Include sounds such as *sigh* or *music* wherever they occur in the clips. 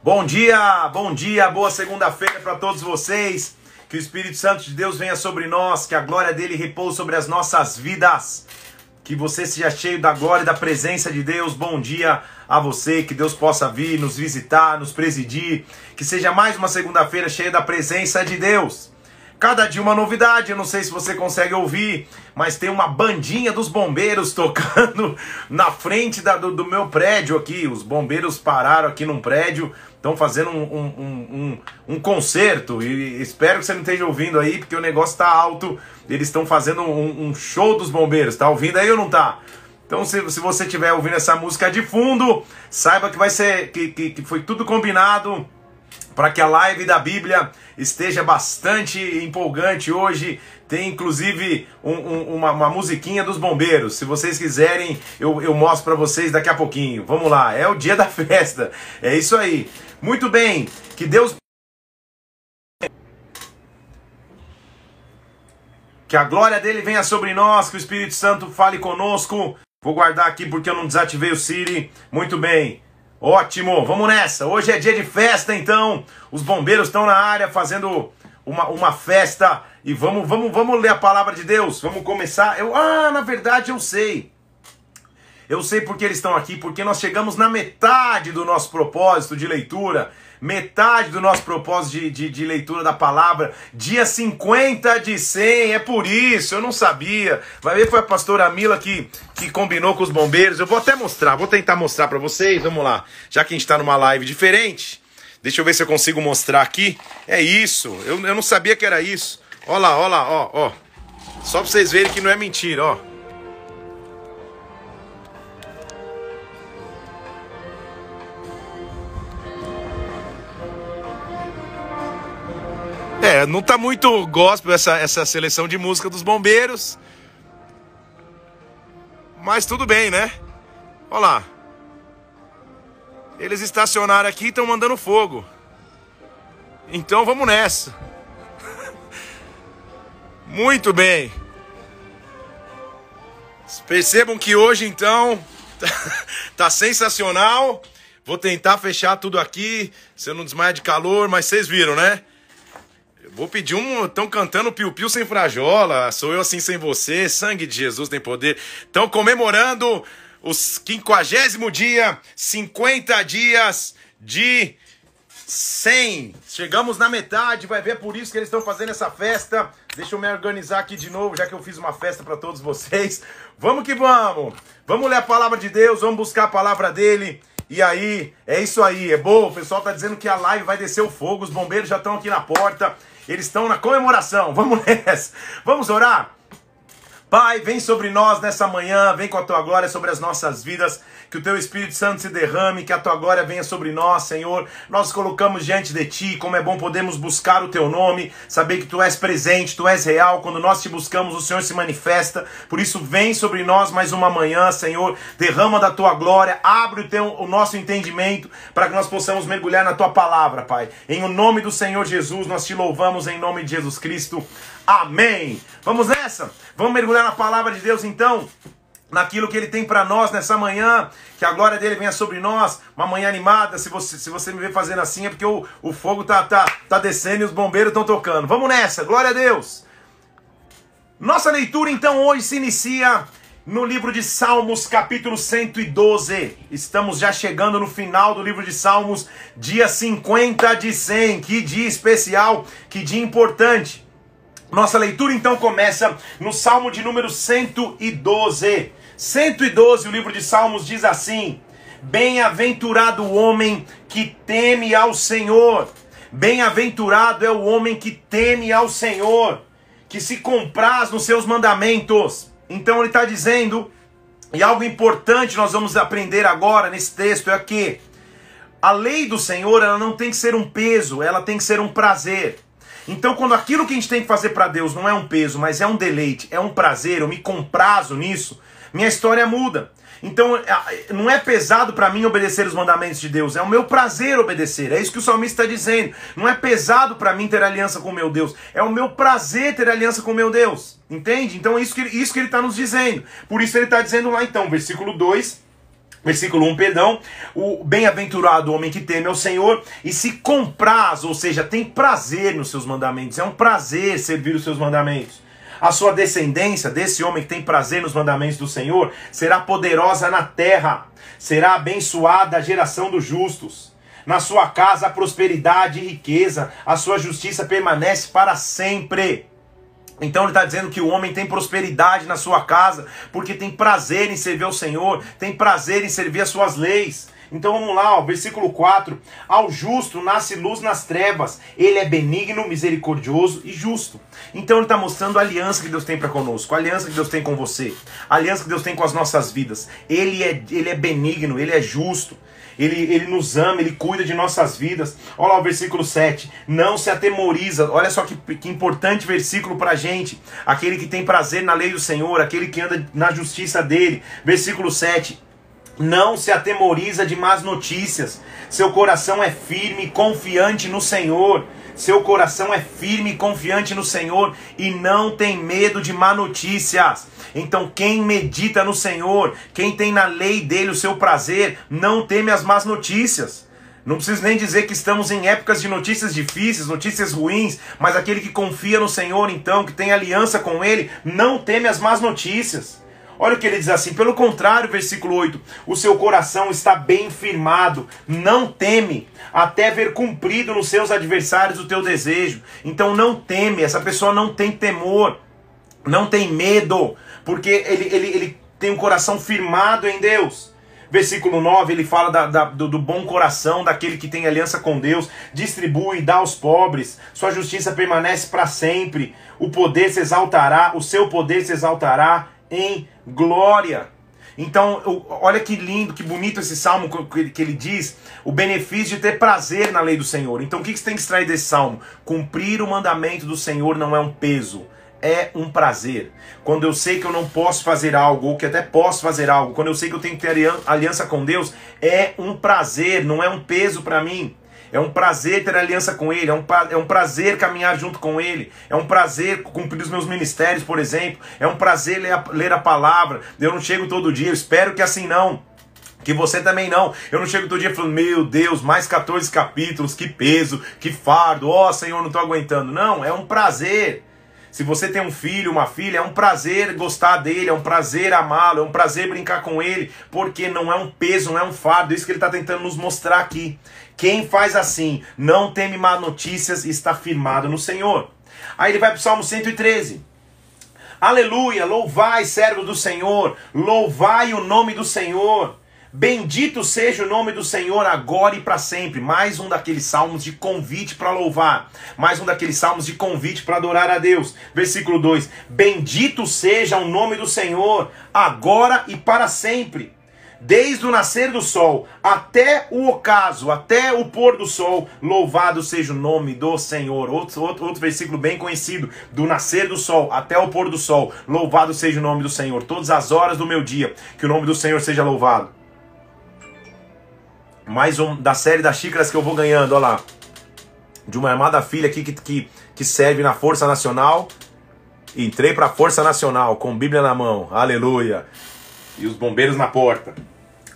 Bom dia, bom dia, boa segunda-feira para todos vocês. Que o Espírito Santo de Deus venha sobre nós, que a glória dele repouse sobre as nossas vidas. Que você seja cheio da glória e da presença de Deus. Bom dia a você, que Deus possa vir nos visitar, nos presidir. Que seja mais uma segunda-feira cheia da presença de Deus. Cada dia uma novidade, não sei se você consegue ouvir, mas tem uma bandinha dos bombeiros *laughs* tocando na frente da, do, do, meu prédio aqui. Os bombeiros pararam aqui num prédio, estão fazendo um, um, um, um, concerto e espero que você não esteja ouvindo aí, porque o negócio está alto. Eles estão fazendo um, show dos bombeiros, tá ouvindo aí ou não tá? Então, se, se você estiver ouvindo essa música de fundo, saiba que vai ser que, que, que foi tudo combinado para que a live da Bíblia esteja bastante empolgante hoje. Tem inclusive um, um, uma, uma, musiquinha dos bombeiros. Se vocês quiserem, eu, eu mostro para vocês daqui a pouquinho. Vamos lá, é o dia da *laughs* festa. É isso aí. Muito bem, que Deus. Que a glória dele venha sobre nós, que o Espírito Santo fale conosco. Vou guardar aqui porque eu não desativei o Siri. Muito bem. Ótimo, vamos nessa. Hoje é dia de festa, então. Os bombeiros estão na área fazendo uma, uma festa e vamos, vamos, vamos ler a palavra de Deus. Vamos começar. Eu, ah, na verdade eu sei. Eu sei porque eles estão aqui, porque nós chegamos na metade do nosso propósito de leitura metade do nosso propósito de, de, de, leitura da palavra, dia 50 de 100, é por isso, eu não sabia. Vai ver, foi a pastora Mila que, que combinou com os bombeiros. Eu vou até mostrar, vou tentar mostrar para vocês, vamos lá. Já que a gente está numa live diferente, deixa eu ver se eu consigo mostrar aqui. É isso, eu, eu não sabia que era isso. Olha lá, olha lá, ó, ó. Só para vocês verem que não é mentira, ó. É, não tá muito gospel essa, essa seleção de música dos bombeiros. Mas tudo bem, né? Olha lá. Eles estacionaram aqui e estão mandando fogo. Então vamos nessa. *laughs* Muito bem. Percebam que hoje então *laughs* tá sensacional. Vou tentar fechar tudo aqui, se eu não desmaia de calor, mas vocês viram, né? Vou pedir um. Estão cantando piu-piu sem frajola. Sou eu assim sem você. Sangue de Jesus tem poder. Estão comemorando os 50 dia, 50 dias de 100. Chegamos na metade, vai ver por isso que eles estão fazendo essa festa. Deixa eu me organizar aqui de novo, já que eu fiz uma festa para todos vocês. Vamos que vamos. Vamos ler a palavra de Deus, vamos buscar a palavra dele. E aí, é isso aí, é bom. O pessoal tá dizendo que a live vai descer o fogo, os bombeiros já estão aqui na porta. Eles estão na comemoração. Vamos *laughs* nessa. Vamos orar? Pai, vem sobre nós nessa manhã, vem com a tua glória sobre as nossas vidas, que o teu Espírito Santo se derrame, que a tua glória venha sobre nós, Senhor. Nós colocamos diante de ti, como é bom podermos buscar o teu nome, saber que tu és presente, tu és real. Quando nós te buscamos, o Senhor se manifesta. Por isso, vem sobre nós mais uma manhã, Senhor. Derrama da tua glória, abre o, teu, o nosso entendimento para que nós possamos mergulhar na tua palavra, Pai. Em o nome do Senhor Jesus, nós te louvamos em nome de Jesus Cristo. Amém. Vamos nessa? Vamos mergulhar na palavra de Deus então? Naquilo que ele tem para nós nessa manhã, que a glória dele venha sobre nós, uma manhã animada. Se você, se você me vê fazendo assim, é porque o, o fogo tá, tá, tá descendo e os bombeiros estão tocando. Vamos nessa, glória a Deus. Nossa leitura então hoje se inicia no livro de Salmos, capítulo 112. Estamos já chegando no final do livro de Salmos, dia 50 de 100. Que dia especial, que dia importante. Nossa leitura então começa no Salmo de número 112. 112, o livro de Salmos diz assim: Bem-aventurado o homem que teme ao Senhor. Bem-aventurado é o homem que teme ao Senhor, que se compraz nos seus mandamentos. Então ele está dizendo, e algo importante nós vamos aprender agora nesse texto é que a lei do Senhor ela não tem que ser um peso, ela tem que ser um prazer. Então, quando aquilo que a gente tem que fazer para Deus não é um peso, mas é um deleite, é um prazer, eu me comprazo nisso, minha história muda. Então, não é pesado para mim obedecer os mandamentos de Deus, é o meu prazer obedecer. É isso que o salmista está dizendo. Não é pesado para mim ter aliança com meu Deus, é o meu prazer ter aliança com meu Deus. Entende? Então, é isso que, isso que ele está nos dizendo. Por isso, ele está dizendo lá, então, versículo 2. Versículo 1, perdão. O bem-aventurado homem que teme ao Senhor e se compraz, ou seja, tem prazer nos seus mandamentos. É um prazer servir os seus mandamentos. A sua descendência, desse homem que tem prazer nos mandamentos do Senhor, será poderosa na terra, será abençoada a geração dos justos. Na sua casa prosperidade e riqueza, a sua justiça permanece para sempre. Então ele está dizendo que o homem tem prosperidade na sua casa, porque tem prazer em servir ao Senhor, tem prazer em servir as suas leis. Então vamos lá, ó, versículo 4. Ao justo nasce luz nas trevas, ele é benigno, misericordioso e justo. Então ele está mostrando a aliança que Deus tem para conosco, a aliança que Deus tem com você, a aliança que Deus tem com as nossas vidas. Ele é, ele é benigno, ele é justo. Ele, ele nos ama, Ele cuida de nossas vidas. Olha lá o versículo 7. Não se atemoriza. Olha só que, que importante versículo pra gente. Aquele que tem prazer na lei do Senhor, aquele que anda na justiça dele. Versículo 7. Não se atemoriza de más notícias. Seu coração é firme e confiante no Senhor. Seu coração é firme e confiante no Senhor e não tem medo de má notícias. Então, quem medita no Senhor, quem tem na lei dele o seu prazer, não teme as más notícias. Não preciso nem dizer que estamos em épocas de notícias difíceis, notícias ruins, mas aquele que confia no Senhor, então, que tem aliança com Ele, não teme as más notícias. Olha o que ele diz assim, pelo contrário, versículo 8: o seu coração está bem firmado, não teme, até ver cumprido nos seus adversários o teu desejo. Então não teme, essa pessoa não tem temor, não tem medo, porque ele, ele, ele tem um coração firmado em Deus. Versículo 9, ele fala da, da, do, do, bom coração, daquele que tem aliança com Deus, distribui, dá aos pobres, sua justiça permanece para sempre, o poder se exaltará, o seu poder se exaltará em glória. Então, olha que lindo, que bonito esse salmo que ele diz, o benefício de ter prazer na lei do Senhor. Então, o que você tem que extrair desse salmo? Cumprir o mandamento do Senhor não é um peso, é um prazer. Quando eu sei que eu não posso fazer algo, ou que até posso fazer algo, quando eu sei que eu tenho que ter aliança com Deus, é um prazer, não é um peso para mim. É um prazer ter aliança com Ele, é um, é um prazer caminhar junto com Ele, é um prazer cumprir os meus ministérios, por exemplo, é um prazer ler a, ler a palavra. Eu não chego todo dia, eu espero que assim não. Que você também não. Eu não chego todo dia falando, meu Deus, mais 14 capítulos, que peso, que fardo, ó oh, Senhor, não estou aguentando. Não, é um prazer. Se você tem um filho, uma filha, é um prazer gostar dele, é um prazer amá-lo, é um prazer brincar com ele, porque não é um peso, não é um fardo. É isso que ele está tentando nos mostrar aqui. Quem faz assim, não teme má notícias está firmado no Senhor. Aí ele vai para o Salmo 113. Aleluia, louvai, servo do Senhor, louvai o nome do Senhor. Bendito seja o nome do Senhor agora e para sempre. Mais um daqueles salmos de convite para louvar. Mais um daqueles salmos de convite para adorar a Deus. Versículo 2: Bendito seja o nome do Senhor agora e para sempre. Desde o nascer do sol até o ocaso, até o pôr do sol, louvado seja o nome do Senhor. Outro, outro, outro versículo bem conhecido: do nascer do sol até o pôr do sol, louvado seja o nome do Senhor. Todas as horas do meu dia, que o nome do Senhor seja louvado. Mais um da série das xícaras que eu vou ganhando, olha lá. De uma amada filha aqui que, que, que serve na Força Nacional. Entrei para a Força Nacional com Bíblia na mão. Aleluia. E os bombeiros na porta.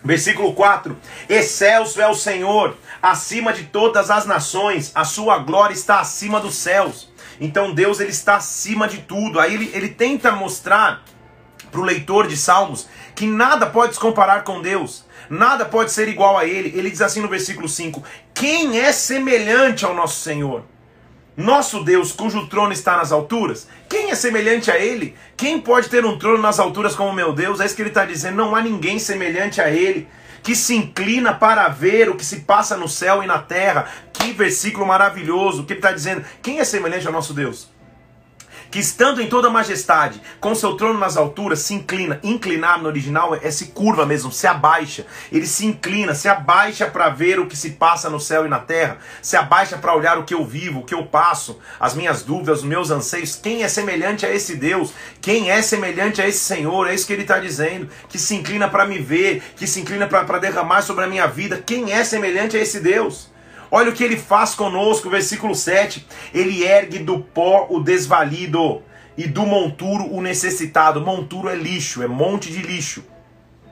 Versículo 4: Excelso é o Senhor, acima de todas as nações, a sua glória está acima dos céus. Então Deus ele está acima de tudo. Aí ele, ele tenta mostrar para o leitor de Salmos que nada pode se comparar com Deus. Nada pode ser igual a ele. Ele diz assim no versículo 5: Quem é semelhante ao nosso Senhor? Nosso Deus, cujo trono está nas alturas, quem é semelhante a Ele? Quem pode ter um trono nas alturas como meu Deus? É isso que ele está dizendo: não há ninguém semelhante a Ele, que se inclina para ver o que se passa no céu e na terra. Que versículo maravilhoso! O que ele está dizendo? Quem é semelhante ao nosso Deus? Que estando em toda majestade, com seu trono nas alturas, se inclina. Inclinar no original é se curva mesmo, se abaixa. Ele se inclina, se abaixa para ver o que se passa no céu e na terra, se abaixa para olhar o que eu vivo, o que eu passo, as minhas dúvidas, os meus anseios. Quem é semelhante a esse Deus? Quem é semelhante a esse Senhor? É isso que ele está dizendo. Que se inclina para me ver, que se inclina para derramar sobre a minha vida. Quem é semelhante a esse Deus? Olha o que ele faz conosco, versículo 7. Ele ergue do pó o desvalido e do monturo o necessitado. Monturo é lixo, é monte de lixo.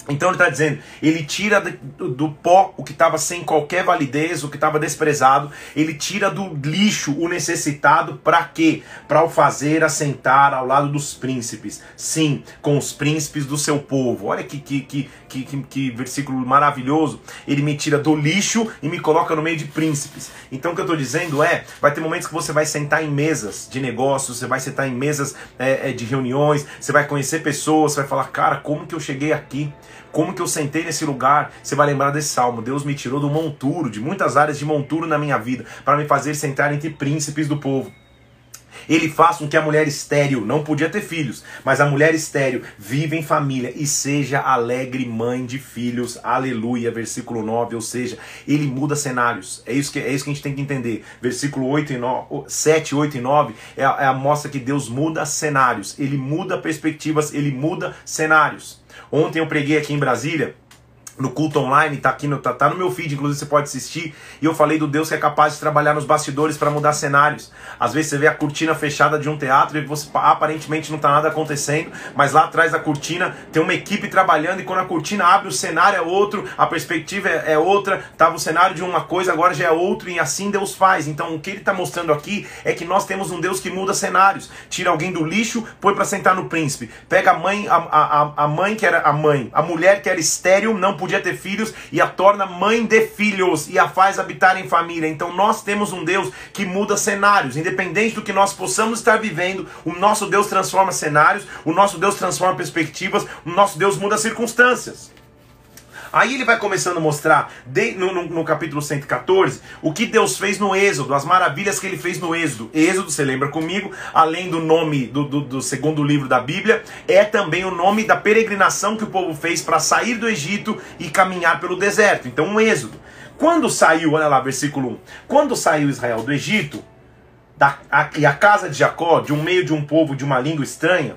Então ele está dizendo, ele tira do, do pó o que estava sem qualquer validez, o que estava desprezado, ele tira do lixo o necessitado, para quê? Para o fazer assentar ao lado dos príncipes. Sim, com os príncipes do seu povo. Olha que, que, que, que, que, que versículo maravilhoso. Ele me tira do lixo e me coloca no meio de príncipes. Então o que eu estou dizendo é, vai ter momentos que você vai sentar em mesas de negócios, você vai sentar em mesas é, de reuniões, você vai conhecer pessoas, você vai falar, cara, como que eu cheguei aqui? Como que eu sentei nesse lugar? Você vai lembrar desse salmo. Deus me tirou do monturo, de muitas áreas de monturo na minha vida, para me fazer sentar entre príncipes do povo. Ele faz com que a mulher estéril não podia ter filhos, mas a mulher estéril vive em família e seja alegre mãe de filhos. Aleluia, versículo 9, ou seja, ele muda cenários. É isso que é isso que a gente tem que entender. Versículo 8 e 9, 7, 8 e 9 é a, é a mostra que Deus muda cenários, ele muda perspectivas, ele muda cenários. Ontem eu preguei aqui em Brasília no culto online, tá aqui no, tá, tá, no meu feed, inclusive você pode assistir. E eu falei do Deus que é capaz de trabalhar nos bastidores para mudar cenários. Às vezes você vê a cortina fechada de um teatro e você aparentemente não tá nada acontecendo, mas lá atrás da cortina tem uma equipe trabalhando e quando a cortina abre o cenário é outro, a perspectiva é, é outra, tava o cenário de uma coisa, agora já é outro e assim Deus faz. Então o que ele tá mostrando aqui é que nós temos um Deus que muda cenários. Tira alguém do lixo, põe para sentar no príncipe. Pega a mãe, a, a, a mãe que era a mãe, a mulher que era estéril, não podia podia ter filhos e a torna mãe de filhos e a faz habitar em família. Então nós temos um Deus que muda cenários, independente do que nós possamos estar vivendo, o nosso Deus transforma cenários, o nosso Deus transforma perspectivas, o nosso Deus muda circunstâncias. Aí ele vai começando a mostrar, no, no, no, capítulo 114, o que Deus fez no Êxodo, as maravilhas que ele fez no Êxodo. Êxodo, você lembra comigo, além do nome do, do, do segundo livro da Bíblia, é também o nome da peregrinação que o povo fez para sair do Egito e caminhar pelo deserto. Então, um Êxodo. Quando saiu, olha lá, versículo 1. Quando saiu Israel do Egito, da, a, e a casa de Jacó, de um meio de um povo de uma língua estranha,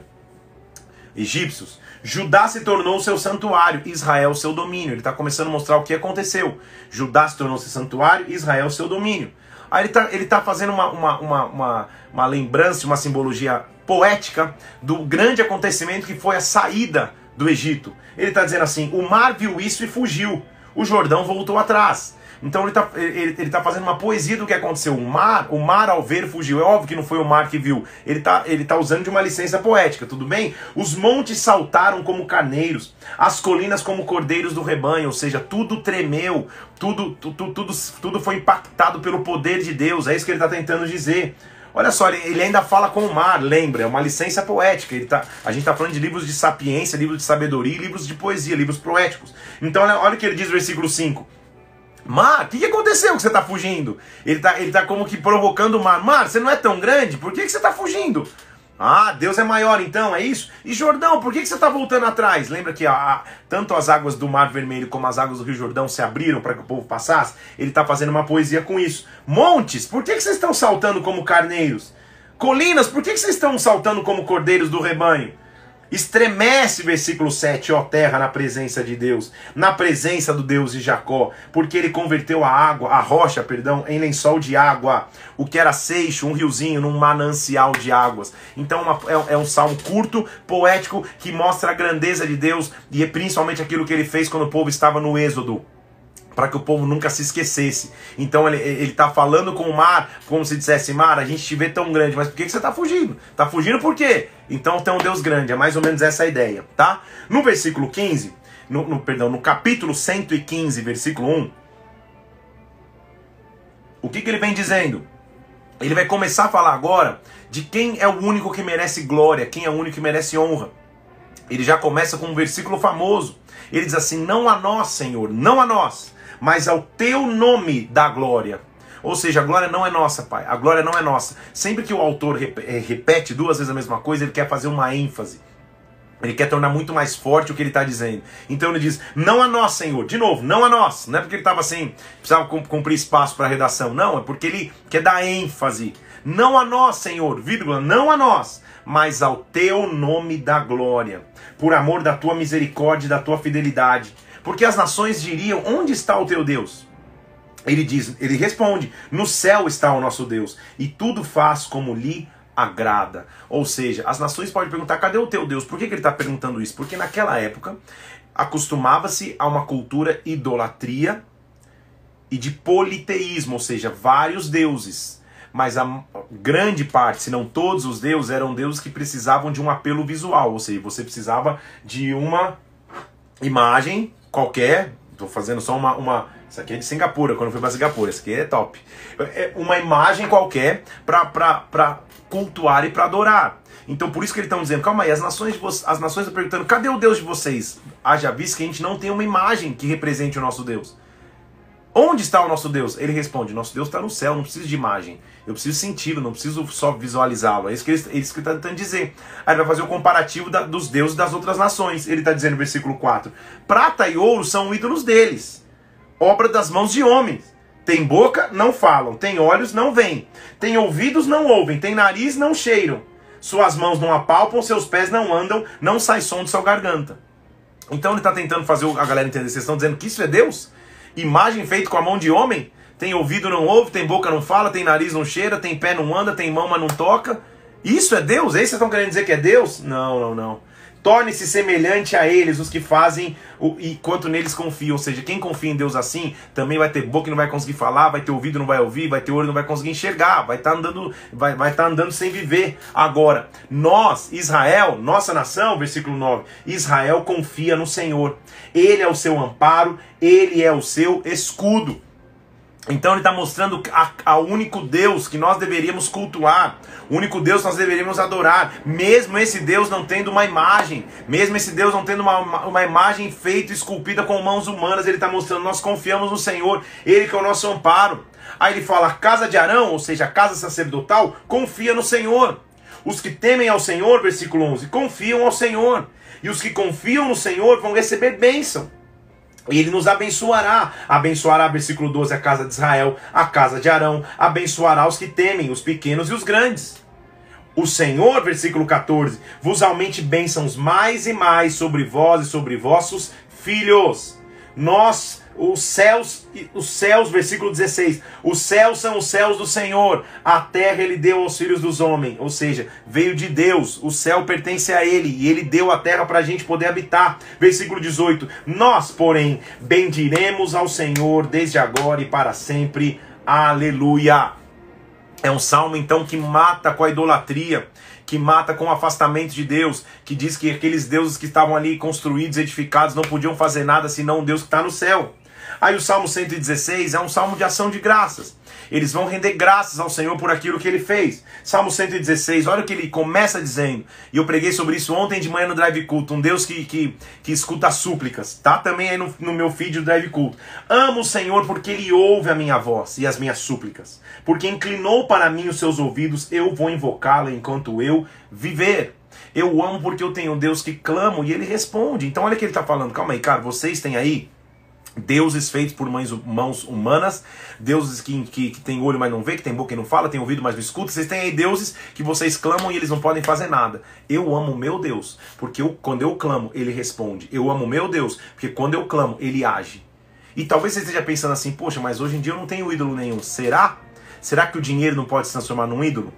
egípcios, Judá se tornou seu santuário, Israel seu domínio. Ele está começando a mostrar o que aconteceu. Judá se tornou seu santuário, Israel seu domínio. Aí ele está ele tá fazendo uma, uma, uma, uma, uma lembrança, uma simbologia poética do grande acontecimento que foi a saída do Egito. Ele está dizendo assim: o mar viu isso e fugiu, o Jordão voltou atrás. Então ele está ele, ele tá fazendo uma poesia do que aconteceu. O mar, o mar ao ver fugiu. É óbvio que não foi o mar que viu. Ele está ele tá usando de uma licença poética, tudo bem? Os montes saltaram como carneiros, as colinas como cordeiros do rebanho, ou seja, tudo tremeu, tudo, tudo, tudo, tudo foi impactado pelo poder de Deus. É isso que ele está tentando dizer. Olha só, ele ainda fala com o mar, lembra? É uma licença poética. Ele tá, a gente está falando de livros de sapiência, livros de sabedoria, livros de poesia, livros poéticos. Então, olha, olha o que ele diz no versículo 5. Mar, o que, que aconteceu que você está fugindo? Ele está ele tá como que provocando o mar. Mar, você não é tão grande? Por que, que você está fugindo? Ah, Deus é maior então, é isso? E Jordão, por que, que você está voltando atrás? Lembra que a, a, tanto as águas do Mar Vermelho como as águas do Rio Jordão se abriram para que o povo passasse? Ele está fazendo uma poesia com isso. Montes, por que, que vocês estão saltando como carneiros? Colinas, por que, que vocês estão saltando como cordeiros do rebanho? Estremece, versículo 7, ó terra, na presença de Deus, na presença do Deus de Jacó, porque ele converteu a água, a rocha, perdão, em lençol de água, o que era seixo, um riozinho, num manancial de águas. Então uma, é, é, um salmo curto, poético, que mostra a grandeza de Deus e é principalmente aquilo que ele fez quando o povo estava no Êxodo para que o povo nunca se esquecesse. Então ele, ele tá falando com o mar, como se dissesse, mar, a gente te vê tão grande, mas por que, que você está fugindo? Está fugindo por quê? Então tem um Deus grande, é mais ou menos essa a ideia, tá? No versículo 15, no, no, perdão, no capítulo 115, versículo 1, o que, que ele vem dizendo? Ele vai começar a falar agora de quem é o único que merece glória, quem é o único que merece honra. Ele já começa com um versículo famoso. Ele diz assim: Não a nós, Senhor, não a nós, mas ao teu nome da glória. Ou seja, a glória não é nossa, Pai. A glória não é nossa. Sempre que o autor eh, repete duas vezes a mesma coisa, ele quer fazer uma ênfase. Ele quer tornar muito mais forte o que ele está dizendo. Então ele diz: Não a nós, Senhor. De novo, não a nós. Não é porque ele estava assim, precisava cumprir espaço para a redação. Não, é porque ele quer dar ênfase. Não a nós, Senhor, vírgula, não a nós, mas ao teu nome da glória, por amor da tua misericórdia e da tua fidelidade porque as nações diriam: Onde está o teu Deus? Ele diz, ele responde: No céu está o nosso Deus, e tudo faz como lhe agrada. Ou seja, as nações podem perguntar: cadê o teu Deus? Por que, que ele está perguntando isso? Porque naquela época acostumava-se a uma cultura idolatria e de politeísmo, ou seja, vários deuses. Mas a grande parte, se não todos os deuses, eram deuses que precisavam de um apelo visual, ou seja, você precisava de uma imagem qualquer. Estou fazendo só uma, uma. Isso aqui é de Singapura, quando eu fui para Singapura. Isso aqui é top. É uma imagem qualquer para cultuar e para adorar. Então por isso que eles estão dizendo, calma aí, as nações, as nações estão perguntando, cadê o Deus de vocês? Haja visto que a gente não tem uma imagem que represente o nosso Deus. Onde está o nosso Deus? Ele responde: Nosso Deus está no céu, não preciso de imagem. Eu preciso senti-lo, não preciso só visualizá-lo. É isso que ele, é está tentando dizer. Aí ele vai fazer o um comparativo da, dos deuses das outras nações. Ele está dizendo no versículo 4: Prata e ouro são ídolos deles, obra das mãos de homens. Tem boca, não falam. Tem olhos, não veem. Tem ouvidos, não ouvem. Tem nariz, não cheiram. Suas mãos não apalpam, seus pés não andam, não sai som de sua garganta. Então ele está tentando fazer a galera entender. Vocês estão dizendo que isso é Deus? Imagem feita com a mão de homem? Tem ouvido, não ouve, tem boca, não fala, tem nariz, não cheira, tem pé, não anda, tem mão, mas não toca. Isso é Deus? É isso vocês estão querendo dizer que é Deus? Não, não, não. Torne-se semelhante a eles, os que fazem o, e quanto neles confiam. Ou seja, quem confia em Deus assim, também vai ter boca e não vai conseguir falar, vai ter ouvido e não vai ouvir, vai ter olho e não vai conseguir enxergar, vai estar tá andando, vai, vai tá andando sem viver. Agora, nós, Israel, nossa nação, versículo 9, Israel confia no Senhor. Ele é o seu amparo, ele é o seu escudo. Então ele está mostrando a, único Deus que nós deveríamos cultuar, o único Deus que nós deveríamos adorar, mesmo esse Deus não tendo uma imagem, mesmo esse Deus não tendo uma, uma, imagem feita, esculpida com mãos humanas, ele está mostrando, nós confiamos no Senhor, Ele que é o nosso amparo. Aí ele fala, casa de Arão, ou seja, casa sacerdotal, confia no Senhor. Os que temem ao Senhor, versículo 11, confiam ao Senhor. E os que confiam no Senhor vão receber bênção. E ele nos abençoará. Abençoará, versículo 12, a casa de Israel, a casa de Arão. Abençoará os que temem, os pequenos e os grandes. O Senhor, versículo 14, vos aumente bênçãos mais e mais sobre vós e sobre vossos filhos. Nós os céus, os céus, versículo 16, os céus são os céus do Senhor, a terra ele deu aos filhos dos homens, ou seja, veio de Deus, o céu pertence a ele, e ele deu a terra para a gente poder habitar. Versículo 18, nós, porém, bendiremos ao Senhor desde agora e para sempre. Aleluia. É um salmo então que mata com a idolatria que mata com o afastamento de Deus, que diz que aqueles deuses que estavam ali construídos, edificados, não podiam fazer nada senão o Deus que está no céu. Aí o Salmo 116 é um salmo de ação de graças. Eles vão render graças ao Senhor por aquilo que ele fez. Salmo 116, olha o que ele começa dizendo. E eu preguei sobre isso ontem de manhã no Drive Culto. Um Deus que, que, que escuta súplicas. Tá também aí no, no meu feed do Drive Culto. Amo o Senhor porque ele ouve a minha voz e as minhas súplicas. Porque inclinou para mim os seus ouvidos, eu vou invocá-lo enquanto eu viver. Eu amo porque eu tenho um Deus que clamo e ele responde. Então olha o que ele está falando. Calma aí, cara, vocês têm aí Deuses feitos por mãos, mãos humanas, deuses que, que, que tem olho, mas não vê, que tem boca e não fala, tem ouvido, mas não escuta. Vocês têm aí deuses que vocês clamam e eles não podem fazer nada. Eu amo meu Deus, porque eu, quando eu clamo, ele responde. Eu amo meu Deus, porque quando eu clamo, ele age. E talvez você esteja pensando assim, poxa, mas hoje em dia eu não tenho ídolo nenhum. Será? Será que o dinheiro não pode se transformar num ídolo?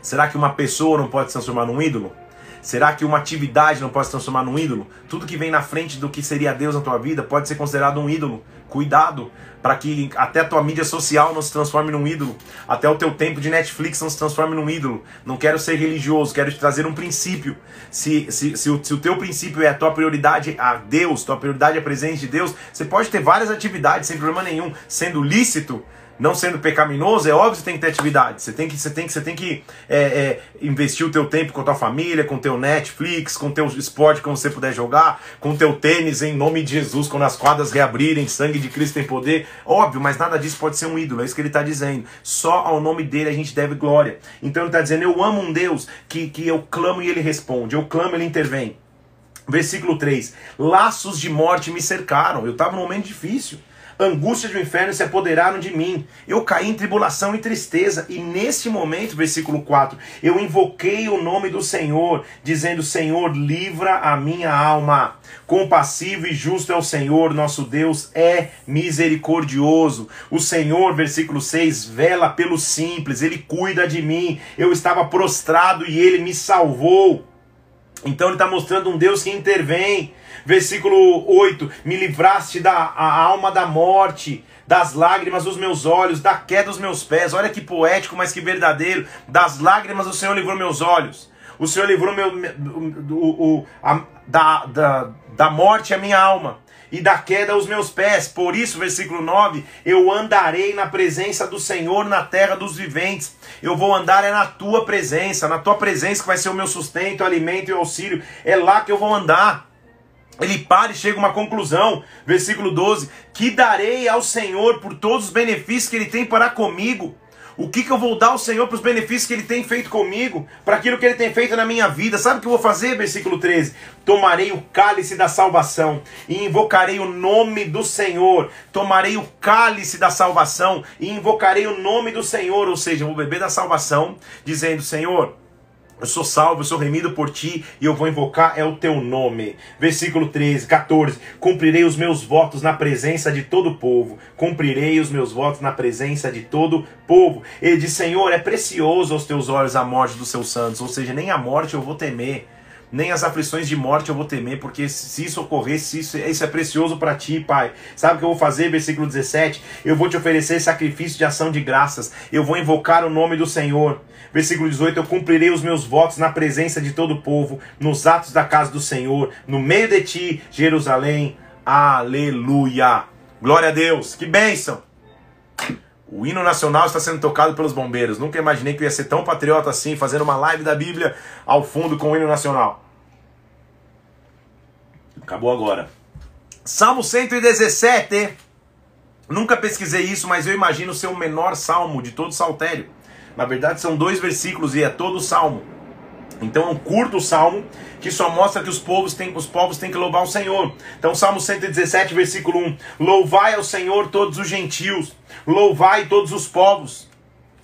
Será que uma pessoa não pode se transformar num ídolo? Será que uma atividade não pode se transformar num ídolo? Tudo que vem na frente do que seria Deus na tua vida pode ser considerado um ídolo. Cuidado para que até a tua mídia social não se transforme num ídolo, até o teu tempo de Netflix não se transforme num ídolo. Não quero ser religioso, quero te trazer um princípio. Se, se, se, o, se o teu princípio é a tua prioridade a Deus, tua prioridade é a presença de Deus, você pode ter várias atividades sem problema nenhum, sendo lícito, não sendo pecaminoso, é óbvio que você tem que ter atividade. Você tem que, você tem que, você tem que é, é, investir o teu tempo com a tua família, com o teu Netflix, com o teu esporte que você puder jogar, com o teu tênis em nome de Jesus, quando as quadras reabrirem, sangue de Cristo tem poder. Óbvio, mas nada disso pode ser um ídolo, é isso que ele está dizendo. Só ao nome dele a gente deve glória. Então ele está dizendo, eu amo um Deus que, que eu clamo e ele responde, eu clamo e ele intervém. Versículo 3: Laços de morte me cercaram. Eu estava num momento difícil angústias do inferno se apoderaram de mim. Eu caí em tribulação e tristeza. E nesse momento, versículo 4, eu invoquei o nome do Senhor, dizendo: Senhor, livra a minha alma. Compassivo e justo é o Senhor, nosso Deus é misericordioso. O Senhor, versículo 6, vela pelo simples, ele cuida de mim. Eu estava prostrado e ele me salvou. Então ele está mostrando um Deus que intervém. Versículo 8: Me livraste da alma da morte, das lágrimas dos meus olhos, da queda dos meus pés. Olha que poético, mas que verdadeiro. Das lágrimas o Senhor livrou meus olhos. O Senhor livrou meu, o, o, a, da, da, da morte a minha alma e da queda aos meus pés. Por isso, versículo 9: eu andarei na presença do Senhor na terra dos viventes. Eu vou andar é na tua presença, na tua presença que vai ser o meu sustento, alimento e auxílio. É lá que eu vou andar. Ele para e chega a uma conclusão, versículo 12: Que darei ao Senhor por todos os benefícios que ele tem para comigo. O que, que eu vou dar ao Senhor para os benefícios que Ele tem feito comigo, para aquilo que Ele tem feito na minha vida? Sabe o que eu vou fazer? Versículo 13: Tomarei o cálice da salvação e invocarei o nome do Senhor. Tomarei o cálice da salvação e invocarei o nome do Senhor. Ou seja, vou beber da salvação, dizendo: Senhor eu sou salvo, eu sou remido por ti e eu vou invocar é o teu nome. Versículo 13, 14. Cumprirei os meus votos na presença de todo o povo. Cumprirei os meus votos na presença de todo o povo. Ele diz: Senhor, é precioso aos teus olhos a morte dos seus santos. Ou seja, nem a morte eu vou temer nem as aflições de morte eu vou temer, porque se isso ocorrer, se isso, isso é precioso para ti, Pai. Sabe o que eu vou fazer? Versículo 17: Eu vou te oferecer sacrifício de ação de graças, eu vou invocar o nome do Senhor. Versículo 18: Eu cumprirei os meus votos na presença de todo o povo, nos atos da casa do Senhor, no meio de ti, Jerusalém. Aleluia! Glória a Deus! Que bênção! O hino nacional está sendo tocado pelos bombeiros. Nunca imaginei que eu ia ser tão patriota assim, fazendo uma live da Bíblia ao fundo com o hino nacional. Acabou agora. Salmo 117. Nunca pesquisei isso, mas eu imagino ser o menor salmo de todo o saltério. Na verdade, são dois versículos e é todo o salmo. Então é um curto salmo que só mostra que os povos têm, os povos têm que louvar o Senhor. Então, Salmo 117, versículo 1: Louvai ao Senhor todos os gentios, louvai todos os povos.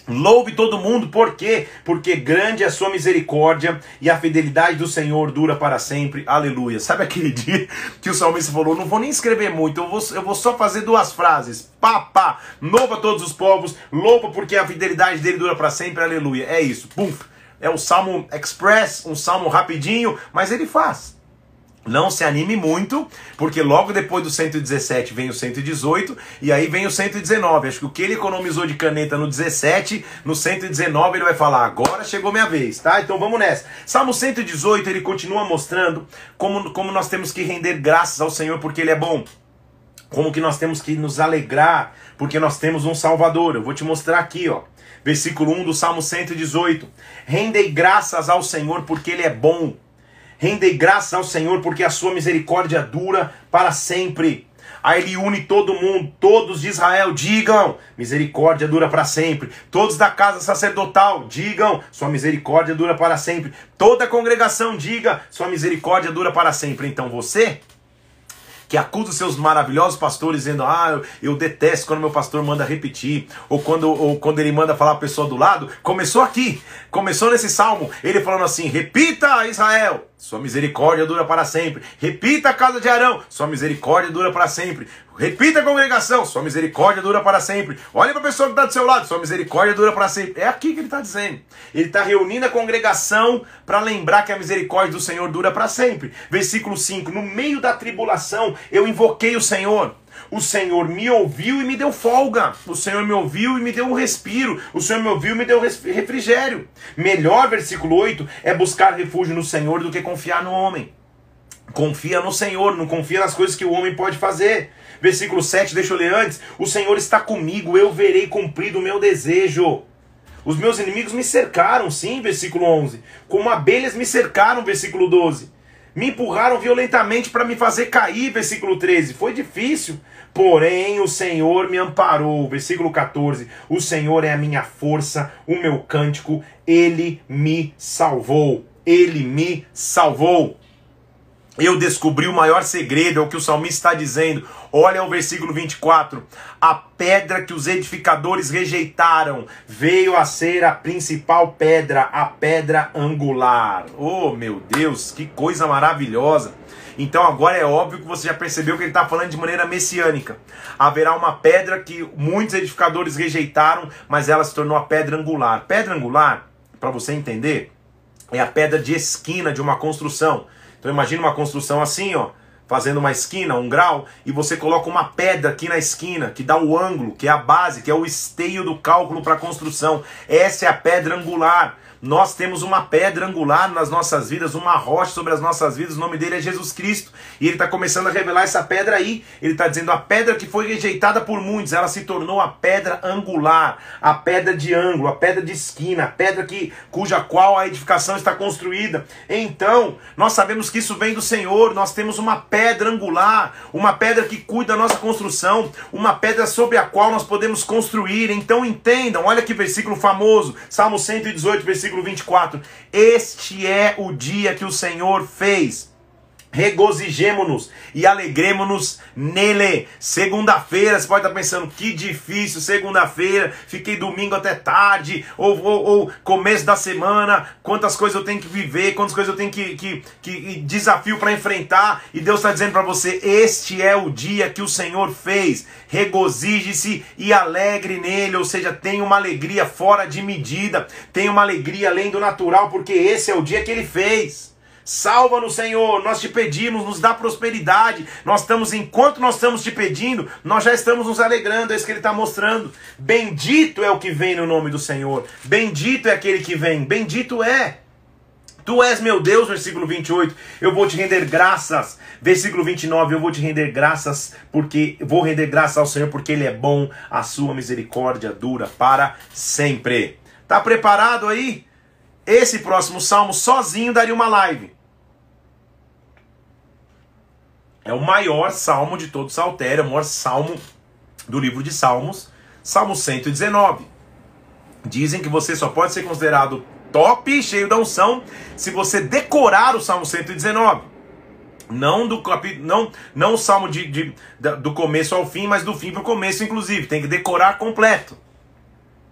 Louve todo mundo, por quê? Porque grande é a sua misericórdia e a fidelidade do Senhor dura para sempre. Aleluia. Sabe aquele *laughs* dia que o salmista falou: Não vou nem escrever muito, eu vou, eu vou só fazer duas frases. Pá, pá, louva todos os povos, louva porque a fidelidade dele dura para sempre. Aleluia. É isso. Pum é o salmo express, um salmo rapidinho, mas ele faz. Não se anime muito, porque logo depois do 117 vem o 118 e aí vem o 119. Acho que o que ele economizou de caneta no 17, no 119 ele vai falar: agora chegou minha vez, tá? Então vamos nessa. Salmo 118 ele continua mostrando como, como nós temos que render graças ao Senhor porque ele é bom. Como que nós temos que nos alegrar porque nós temos um Salvador. Eu vou te mostrar aqui, ó versículo 1 do Salmo 118. Rendei graças ao Senhor porque Ele é bom. Rendei graças ao Senhor porque a sua misericórdia dura para sempre. Aí ele une todo mundo, todos de Israel, digam: misericórdia dura para sempre. Todos da casa sacerdotal, digam: sua misericórdia dura para sempre. Toda a congregação, diga: sua misericórdia dura para sempre. Então você que acusa os seus maravilhosos pastores dizendo: Ah, eu, eu, detesto quando meu pastor manda repetir, ou quando, ou quando ele manda falar a pessoa do lado. Começou aqui, começou nesse salmo, ele falando assim: Repita, Israel, sua misericórdia dura para sempre. Repita a casa de Arão, sua misericórdia dura para sempre. Repita a congregação, sua misericórdia dura para sempre. Olha para a pessoa que está do seu lado, sua misericórdia dura para sempre. É aqui que ele está dizendo. Ele está reunindo a congregação para lembrar que a misericórdia do Senhor dura para sempre. Versículo 5: No meio da tribulação eu invoquei o Senhor. O Senhor me ouviu e me deu folga. O Senhor me ouviu e me deu um respiro. O Senhor me ouviu e me deu refrigério. Melhor, versículo 8, é buscar refúgio no Senhor do que confiar no homem. Confia no Senhor, não confia nas coisas que o homem pode fazer. Versículo 7, deixa eu ler antes. O Senhor está comigo, eu verei cumprido o meu desejo. Os meus inimigos me cercaram, sim, versículo 11. Como abelhas me cercaram, versículo 12. Me empurraram violentamente para me fazer cair, versículo 13. Foi difícil, Porém, o Senhor me amparou. Versículo 14. O Senhor é a minha força, o meu cântico, ele me salvou. Ele me salvou. Eu descobri o maior segredo, é o que o salmista está dizendo. Olha o versículo 24. A pedra que os edificadores rejeitaram veio a ser a principal pedra, a pedra angular. Oh, meu Deus, que coisa maravilhosa! Então agora é óbvio que você já percebeu que ele está falando de maneira messiânica. Haverá uma pedra que muitos edificadores rejeitaram, mas ela se tornou a pedra angular. Pedra angular, para você entender, é a pedra de esquina de uma construção. Então imagine uma construção assim, ó, fazendo uma esquina, um grau, e você coloca uma pedra aqui na esquina, que dá o ângulo, que é a base, que é o esteio do cálculo para a construção. Essa é a pedra angular. Nós temos uma pedra angular nas nossas vidas, uma rocha sobre as nossas vidas, o nome dele é Jesus Cristo. E ele está começando a revelar essa pedra aí. Ele está dizendo: a pedra que foi rejeitada por muitos, ela se tornou a pedra angular, a pedra de ângulo, a pedra de esquina, a pedra que, cuja qual a edificação está construída. Então, nós sabemos que isso vem do Senhor, nós temos uma pedra angular, uma pedra que cuida da nossa construção, uma pedra sobre a qual nós podemos construir. Então entendam, olha que versículo famoso, Salmo 118, versículo versículo 24: Este é o dia que o Senhor fez. Regozijemo-nos e alegremos-nos nele. Segunda-feira, você pode estar pensando, que difícil, segunda-feira, fiquei domingo até tarde, ou, ou, ou, começo da semana, quantas coisas eu tenho que viver, quantas coisas eu tenho que, que, que desafio para enfrentar, e Deus está dizendo para você: este é o dia que o Senhor fez, regozije-se e alegre nele, ou seja, tenha uma alegria fora de medida, tenha uma alegria além do natural, porque esse é o dia que ele fez. Salva-nos, Senhor, nós te pedimos, nos dá prosperidade. Nós estamos, enquanto nós estamos te pedindo, nós já estamos nos alegrando, é isso que ele está mostrando. Bendito é o que vem no nome do Senhor, bendito é aquele que vem, bendito é. Tu és meu Deus, versículo 28, eu vou te render graças. Versículo 29, eu vou te render graças, porque vou render graças ao Senhor, porque Ele é bom, a sua misericórdia dura para sempre. Tá preparado aí? Esse próximo salmo sozinho daria uma live. É o maior salmo de todo o saltério, é o maior salmo do livro de Salmos, Salmo 119. Dizem que você só pode ser considerado top, cheio da unção, se você decorar o Salmo 119. Não do capítulo, não, não o salmo de, de, do começo ao fim, mas do fim para o começo, inclusive. Tem que decorar completo.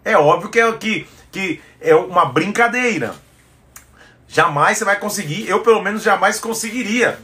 É óbvio que é, que, que é uma brincadeira. Jamais você vai conseguir, eu pelo menos jamais conseguiria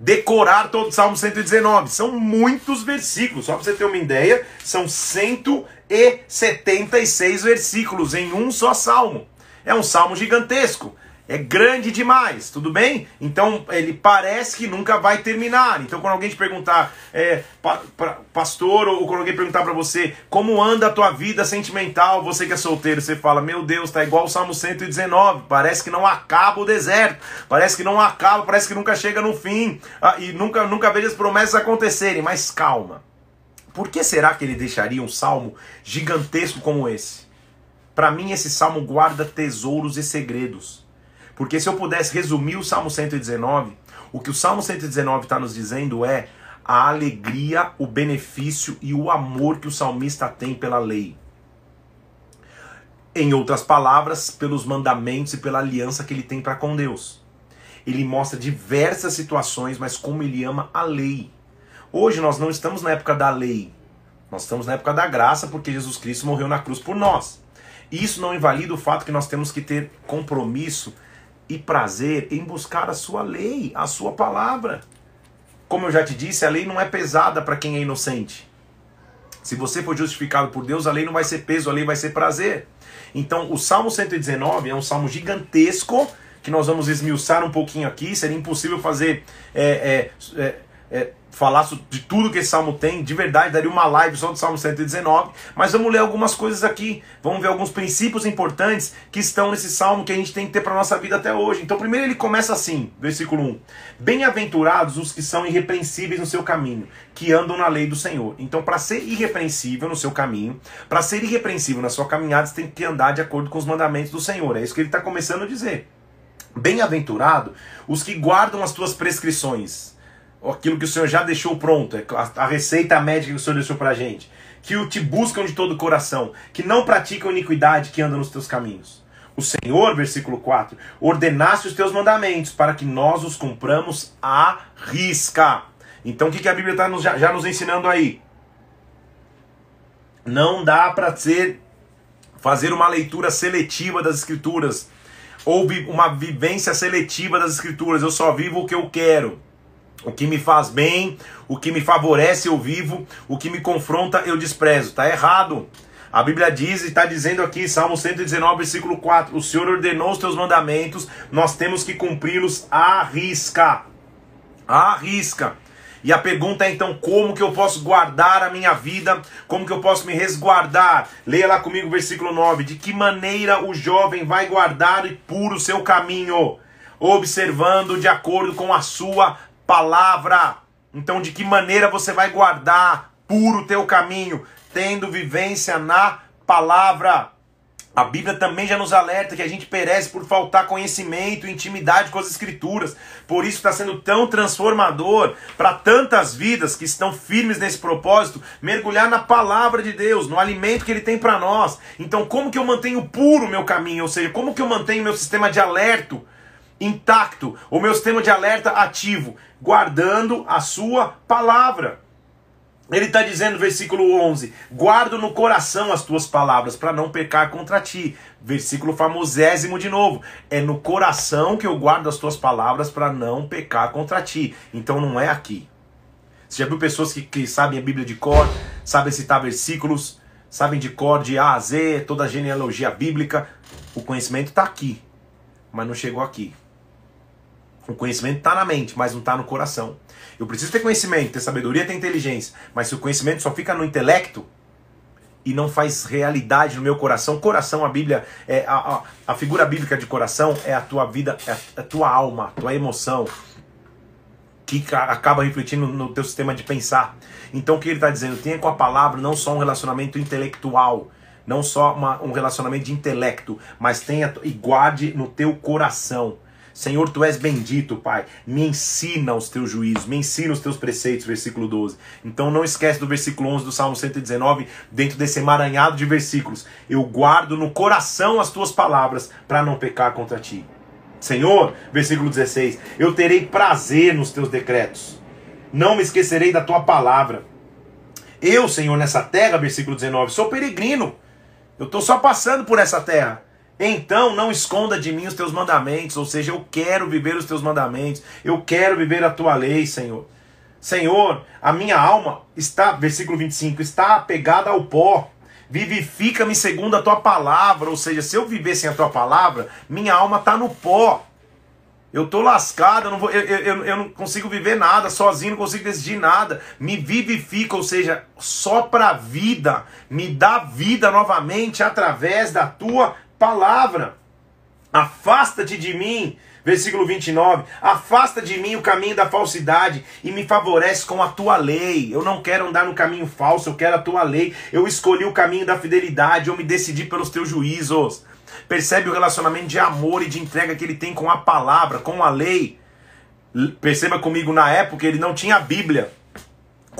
decorar todo o Salmo 119. São muitos versículos, só para você ter uma ideia, são 176 versículos em um só salmo. É um salmo gigantesco é grande demais, tudo bem? Então ele parece que nunca vai terminar. Então quando alguém te perguntar, é, pa, pa, pastor, ou quando alguém perguntar para você como anda a tua vida sentimental, você que é solteiro, você fala, meu Deus, tá igual o Salmo 119, parece que não acaba o deserto, parece que não acaba, parece que nunca chega no fim, ah, e nunca, nunca vejo as promessas acontecerem, mas calma. Por que será que ele deixaria um salmo gigantesco como esse? Para mim, esse salmo guarda tesouros e segredos. Porque se eu pudesse resumir o Salmo 119, o que o Salmo 119 está nos dizendo é a alegria, o benefício e o amor que o salmista tem pela lei. Em outras palavras, pelos mandamentos e pela aliança que ele tem para com Deus. Ele mostra diversas situações, mas como ele ama a lei. Hoje nós não estamos na época da lei, nós estamos na época da graça, porque Jesus Cristo morreu na cruz por nós. Isso não invalida o fato que nós temos que ter compromisso e prazer em buscar a sua lei, a sua palavra. Como eu já te disse, a lei não é pesada para quem é inocente. Se você for justificado por Deus, a lei não vai ser peso, a lei vai ser prazer. Então, o Salmo 119 é um salmo gigantesco que nós vamos esmiuçar um pouquinho aqui. Seria impossível fazer é, é, é, falar de tudo que esse salmo tem, de verdade, daria uma live só do Salmo 119, mas vamos ler algumas coisas aqui, vamos ver alguns princípios importantes que estão nesse salmo que a gente tem que ter para nossa vida até hoje. Então, primeiro ele começa assim, versículo 1: Bem-aventurados os que são irrepreensíveis no seu caminho, que andam na lei do Senhor. Então, para ser irrepreensível no seu caminho, para ser irrepreensível na sua caminhada, você tem que andar de acordo com os mandamentos do Senhor. É isso que ele está começando a dizer. Bem-aventurado os que guardam as tuas prescrições aquilo que o Senhor já deixou pronto, é a, receita médica que o Senhor deixou pra gente. Que o te buscam de todo o coração, que não praticam iniquidade, que andam nos teus caminhos. O Senhor, versículo 4, ordenasse os teus mandamentos para que nós os cumpramos à risca. Então o que, que a Bíblia está já, já nos ensinando aí? Não dá para ser fazer uma leitura seletiva das escrituras ou uma vivência seletiva das escrituras. Eu só vivo o que eu quero. O que me faz bem, o que me favorece eu vivo, o que me confronta eu desprezo. Tá errado. A Bíblia diz e está dizendo aqui, Salmo 119, versículo 4: O Senhor ordenou os teus mandamentos, nós temos que cumpri-los à risca. À risca. E a pergunta é então: como que eu posso guardar a minha vida? Como que eu posso me resguardar? Leia lá comigo o versículo 9: De que maneira o jovem vai guardar e puro o seu caminho? Observando de acordo com a sua palavra. Então, de que maneira você vai guardar puro o teu caminho? Tendo vivência na palavra. A Bíblia também já nos alerta que a gente perece por faltar conhecimento e intimidade com as Escrituras. Por isso está sendo tão transformador para tantas vidas que estão firmes nesse propósito, mergulhar na palavra de Deus, no alimento que Ele tem para nós. Então, como que eu mantenho puro o meu caminho? Ou seja, como que eu mantenho meu sistema de alerta intacto, o meu sistema de alerta ativo? Guardando a Sua palavra. Ele está dizendo, versículo 11: Guardo no coração as tuas palavras para não pecar contra ti. Versículo famosésimo de novo. É no coração que eu guardo as tuas palavras para não pecar contra ti. Então não é aqui. Você já viu pessoas que, que sabem a Bíblia de cor, sabem citar versículos, sabem de cor de A a Z, toda a genealogia bíblica. O conhecimento está aqui, mas não chegou aqui. O conhecimento está na mente, mas não está no coração. Eu preciso ter conhecimento, ter sabedoria, ter inteligência. Mas se o conhecimento só fica no intelecto e não faz realidade no meu coração, coração, a Bíblia, é a, a, a figura bíblica de coração é a tua vida, é a, a tua alma, a tua emoção, que acaba refletindo no teu sistema de pensar. Então o que ele está dizendo? Tenha com a palavra não só um relacionamento intelectual, não só uma, um relacionamento de intelecto, mas tenha e guarde no teu coração Senhor, tu és bendito, Pai. Me ensina os teus juízos, me ensina os teus preceitos, versículo 12. Então não esquece do versículo 11 do Salmo 119, dentro desse emaranhado de versículos. Eu guardo no coração as tuas palavras para não pecar contra ti. Senhor, versículo 16, eu terei prazer nos teus decretos. Não me esquecerei da tua palavra. Eu, Senhor, nessa terra, versículo 19, sou peregrino. Eu estou só passando por essa terra. Então não esconda de mim os teus mandamentos, ou seja, eu quero viver os teus mandamentos, eu quero viver a tua lei, Senhor. Senhor, a minha alma está, versículo 25, está apegada ao pó. Vivifica-me segundo a tua palavra, ou seja, se eu viver sem a tua palavra, minha alma está no pó. Eu tô lascado, eu não, vou, eu, eu, eu não consigo viver nada, sozinho não consigo decidir nada. Me vivifica, ou seja, só para vida, me dá vida novamente através da tua palavra. Afasta-te de mim, versículo 29. Afasta de mim o caminho da falsidade e me favorece com a tua lei. Eu não quero andar no caminho falso, eu quero a tua lei. Eu escolhi o caminho da fidelidade, eu me decidi pelos teus juízos. Percebe o relacionamento de amor e de entrega que ele tem com a palavra, com a lei. Perceba comigo, na época ele não tinha a Bíblia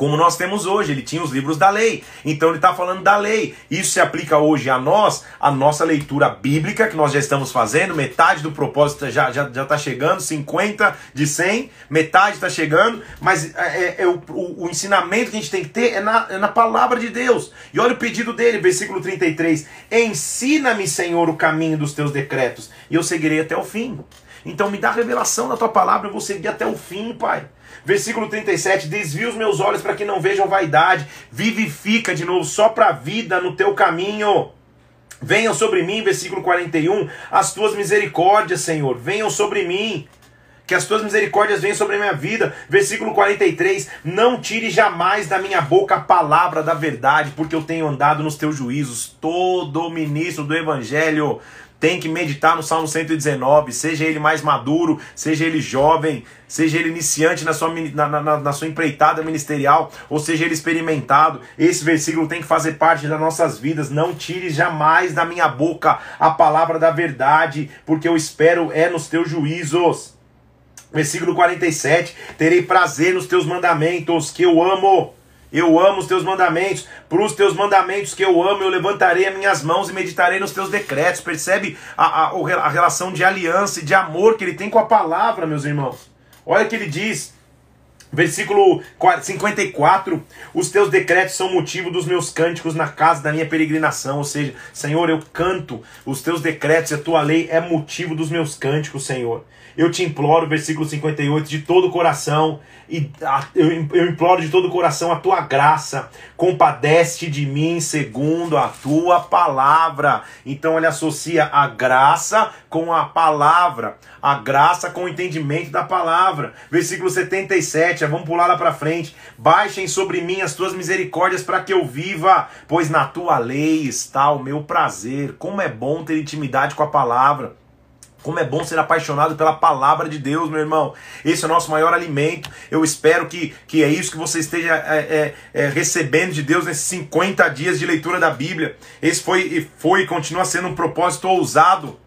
como nós temos hoje. Ele tinha os livros da lei. Então ele está falando da lei. Isso se aplica hoje a nós, a nossa leitura bíblica, que nós já estamos fazendo. Metade do propósito já está já, já tá chegando, 50 de 100, metade está chegando. Mas é, é, é o, o, o, ensinamento que a gente tem que ter é na, é na palavra de Deus. E olha o pedido dele, versículo 33. Ensina-me, Senhor, o caminho dos teus decretos, e eu seguirei até o fim. Então me dá revelação da tua palavra, eu vou seguir até o fim, Pai. Versículo 37, desvia os meus olhos para que não vejam vaidade, vivifica de novo, só para a vida no teu caminho. Venham sobre mim, versículo 41, as tuas misericórdias, Senhor, venham sobre mim. Que as tuas misericórdias venham sobre a minha vida. Versículo 43. Não tire jamais da minha boca a palavra da verdade, porque eu tenho andado nos teus juízos. Todo ministro do evangelho tem que meditar no Salmo 119, seja ele mais maduro, seja ele jovem, seja ele iniciante na sua, na, na, na, sua empreitada ministerial, ou seja ele experimentado. Esse versículo tem que fazer parte das nossas vidas. Não tire jamais da minha boca a palavra da verdade, porque eu espero é nos teus juízos. Versículo 47: Terei prazer nos teus mandamentos, que eu amo. Eu amo os teus mandamentos. Para os teus mandamentos que eu amo, eu levantarei as minhas mãos e meditarei nos teus decretos. Percebe a, a, a relação de aliança e de amor que ele tem com a palavra, meus irmãos? Olha o que ele diz. Versículo 54: Os teus decretos são motivo dos meus cânticos na casa da minha peregrinação. Ou seja, Senhor, eu canto os teus decretos e a tua lei é motivo dos meus cânticos, Senhor. Eu te imploro, versículo 58, de todo o coração, e eu, imploro de todo o coração a tua graça, compadece de mim segundo a tua palavra. Então ele associa a graça com a palavra, a graça com o entendimento da palavra. Versículo 77, vamos pular lá para frente. Baixem sobre mim as tuas misericórdias para que eu viva, pois na tua lei está o meu prazer. Como é bom ter intimidade com a palavra. Como é bom ser apaixonado pela palavra de Deus, meu irmão. Esse é o nosso maior alimento. Eu espero que, que é isso que você esteja é, é, é, recebendo de Deus nesses 50 dias de leitura da Bíblia. Esse foi, foi e continua sendo um propósito ousado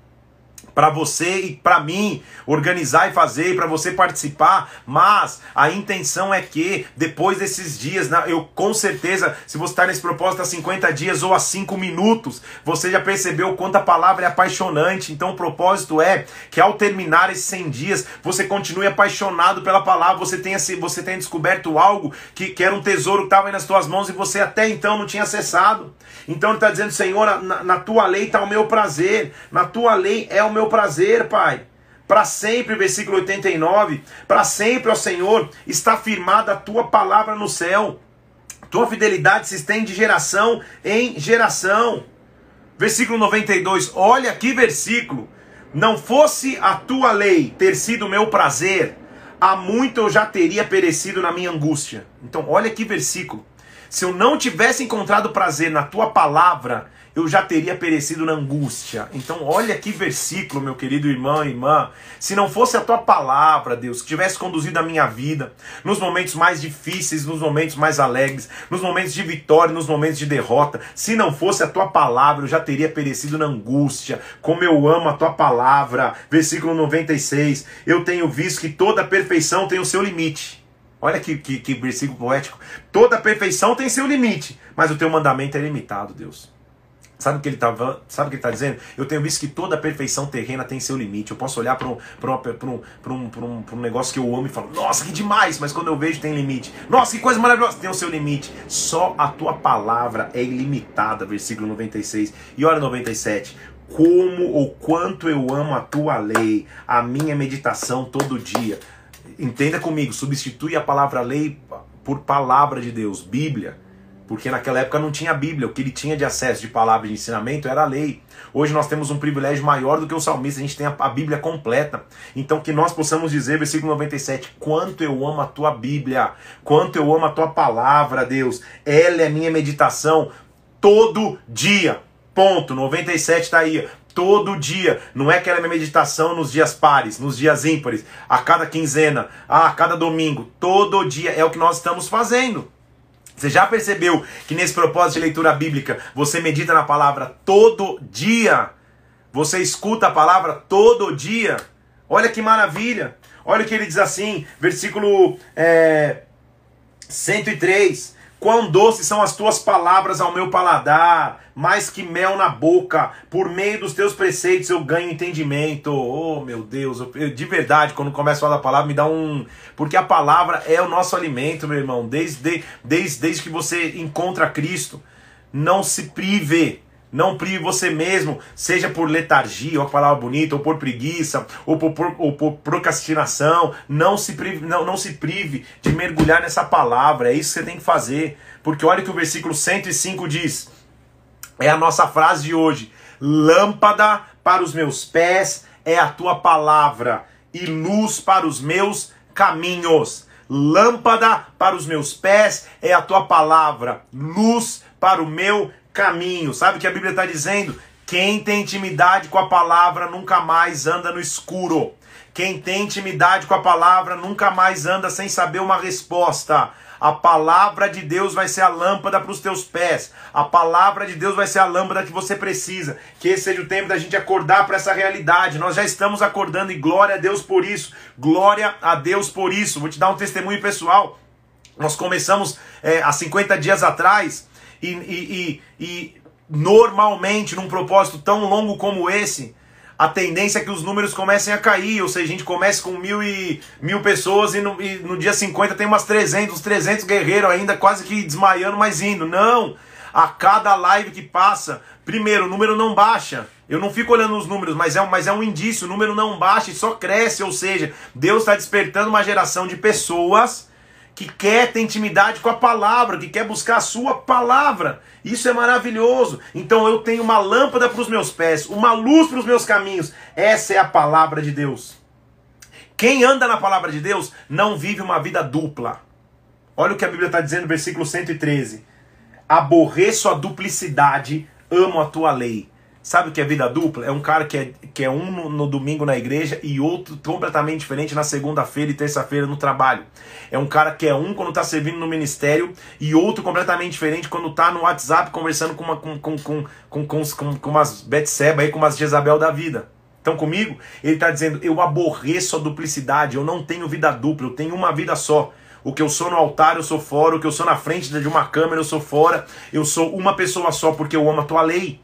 para você e para mim organizar e fazer, para você participar, mas a intenção é que depois desses dias, eu com certeza, se você está nesse propósito há 50 dias ou há 5 minutos, você já percebeu o quanto a palavra é apaixonante. Então o propósito é que ao terminar esses 100 dias, você continue apaixonado pela palavra, você tenha, você tenha descoberto algo que, que era um tesouro que estava nas tuas mãos e você até então não tinha acessado. Então ele está dizendo, Senhor, na, na tua lei está o meu prazer, na tua lei é o meu prazer, Pai. Para sempre, versículo 89, para sempre, ó Senhor, está firmada a tua palavra no céu. Tua fidelidade se estende de geração em geração. Versículo 92, olha que versículo. Não fosse a tua lei ter sido meu prazer, há muito eu já teria perecido na minha angústia. Então, olha que versículo. Se eu não tivesse encontrado prazer na tua palavra, eu já teria perecido na angústia. Então, olha que versículo, meu querido irmão e irmã. Se não fosse a tua palavra, Deus, que tivesse conduzido a minha vida nos momentos mais difíceis, nos momentos mais alegres, nos momentos de vitória, nos momentos de derrota, se não fosse a tua palavra, eu já teria perecido na angústia. Como eu amo a tua palavra. Versículo 96. Eu tenho visto que toda perfeição tem o seu limite. Olha que, que, que versículo poético. Toda perfeição tem seu limite, mas o teu mandamento é limitado, Deus. Sabe o que ele está sabe o que tá dizendo? Eu tenho visto que toda perfeição terrena tem seu limite. Eu posso olhar para um, um, um, um, um negócio que eu amo e falar, nossa, que demais, mas quando eu vejo tem limite. Nossa, que coisa maravilhosa, tem o seu limite. Só a tua palavra é ilimitada, versículo 96. E olha 97. Como ou quanto eu amo a tua lei, a minha meditação todo dia entenda comigo, substitui a palavra lei por palavra de Deus, Bíblia. Porque naquela época não tinha Bíblia, o que ele tinha de acesso de palavra de ensinamento era a lei. Hoje nós temos um privilégio maior do que o salmista, a gente tem a, Bíblia completa. Então que nós possamos dizer, versículo 97, quanto eu amo a tua Bíblia, quanto eu amo a tua palavra, Deus. Ela é minha meditação todo dia. Ponto. 97 está aí todo dia. Não é aquela meditação nos dias pares, nos dias ímpares, a cada quinzena, a cada domingo. Todo dia é o que nós estamos fazendo. Você já percebeu que nesse propósito de leitura bíblica você medita na palavra todo dia? Você escuta a palavra todo dia? Olha que maravilha! Olha o que ele diz assim, versículo é, 103. Quão doces são as tuas palavras ao meu paladar, mais que mel na boca. Por meio dos teus preceitos eu ganho entendimento. Oh, meu Deus, eu, de verdade, quando começo a falar da palavra, me dá um. Porque a palavra é o nosso alimento, meu irmão. Desde, desde, desde que você encontra Cristo, não se prive não prive você mesmo, seja por letargia, uma palavra bonita, ou por preguiça, ou por, por, ou por procrastinação. Não se, prive, não, não se prive de mergulhar nessa palavra. É isso que você tem que fazer. Porque olha que o versículo 105 diz. É a nossa frase de hoje. Lâmpada para os meus pés é a tua palavra, e luz para os meus caminhos. Lâmpada para os meus pés é a tua palavra, luz para o meu caminho. Sabe o que a Bíblia está dizendo? Quem tem intimidade com a palavra nunca mais anda no escuro. Quem tem intimidade com a palavra nunca mais anda sem saber uma resposta. A palavra de Deus vai ser a lâmpada para os teus pés. A palavra de Deus vai ser a lâmpada que você precisa. Que esse seja o tempo da gente acordar para essa realidade. Nós já estamos acordando e glória a Deus por isso. Glória a Deus por isso. Vou te dar um testemunho pessoal. Nós começamos é, há 50 dias atrás e, e, e, e normalmente, num propósito tão longo como esse, a tendência é que os números comecem a cair, ou seja, a gente comece com mil, e, mil pessoas e no, e no dia 50 tem umas 300, 300 guerreiros ainda quase que desmaiando, mas indo. Não! A cada live que passa, primeiro, o número não baixa. Eu não fico olhando os números, mas é, mas é um indício, o número não baixa e só cresce, ou seja, Deus está despertando uma geração de pessoas que quer ter intimidade com a palavra, que quer buscar a sua palavra. Isso é maravilhoso. Então eu tenho uma lâmpada para os meus pés, uma luz para os meus caminhos. Essa é a palavra de Deus. Quem anda na palavra de Deus não vive uma vida dupla. Olha o que a Bíblia está dizendo versículo 113. Aborreço a duplicidade, amo a tua lei. Sabe o que é vida dupla? É um cara que é, que é um no, no domingo na igreja e outro completamente diferente na segunda-feira e terça-feira no trabalho. É um cara que é um quando está servindo no ministério e outro completamente diferente quando está no WhatsApp conversando com, uma, com, com, com, com, com, com, com umas Betseba aí, com umas Jezabel da vida. Estão comigo? Ele está dizendo: eu aborreço a duplicidade, eu não tenho vida dupla, eu tenho uma vida só. O que eu sou no altar, eu sou fora. O que eu sou na frente de uma câmera, eu sou fora. Eu sou uma pessoa só porque eu amo a tua lei.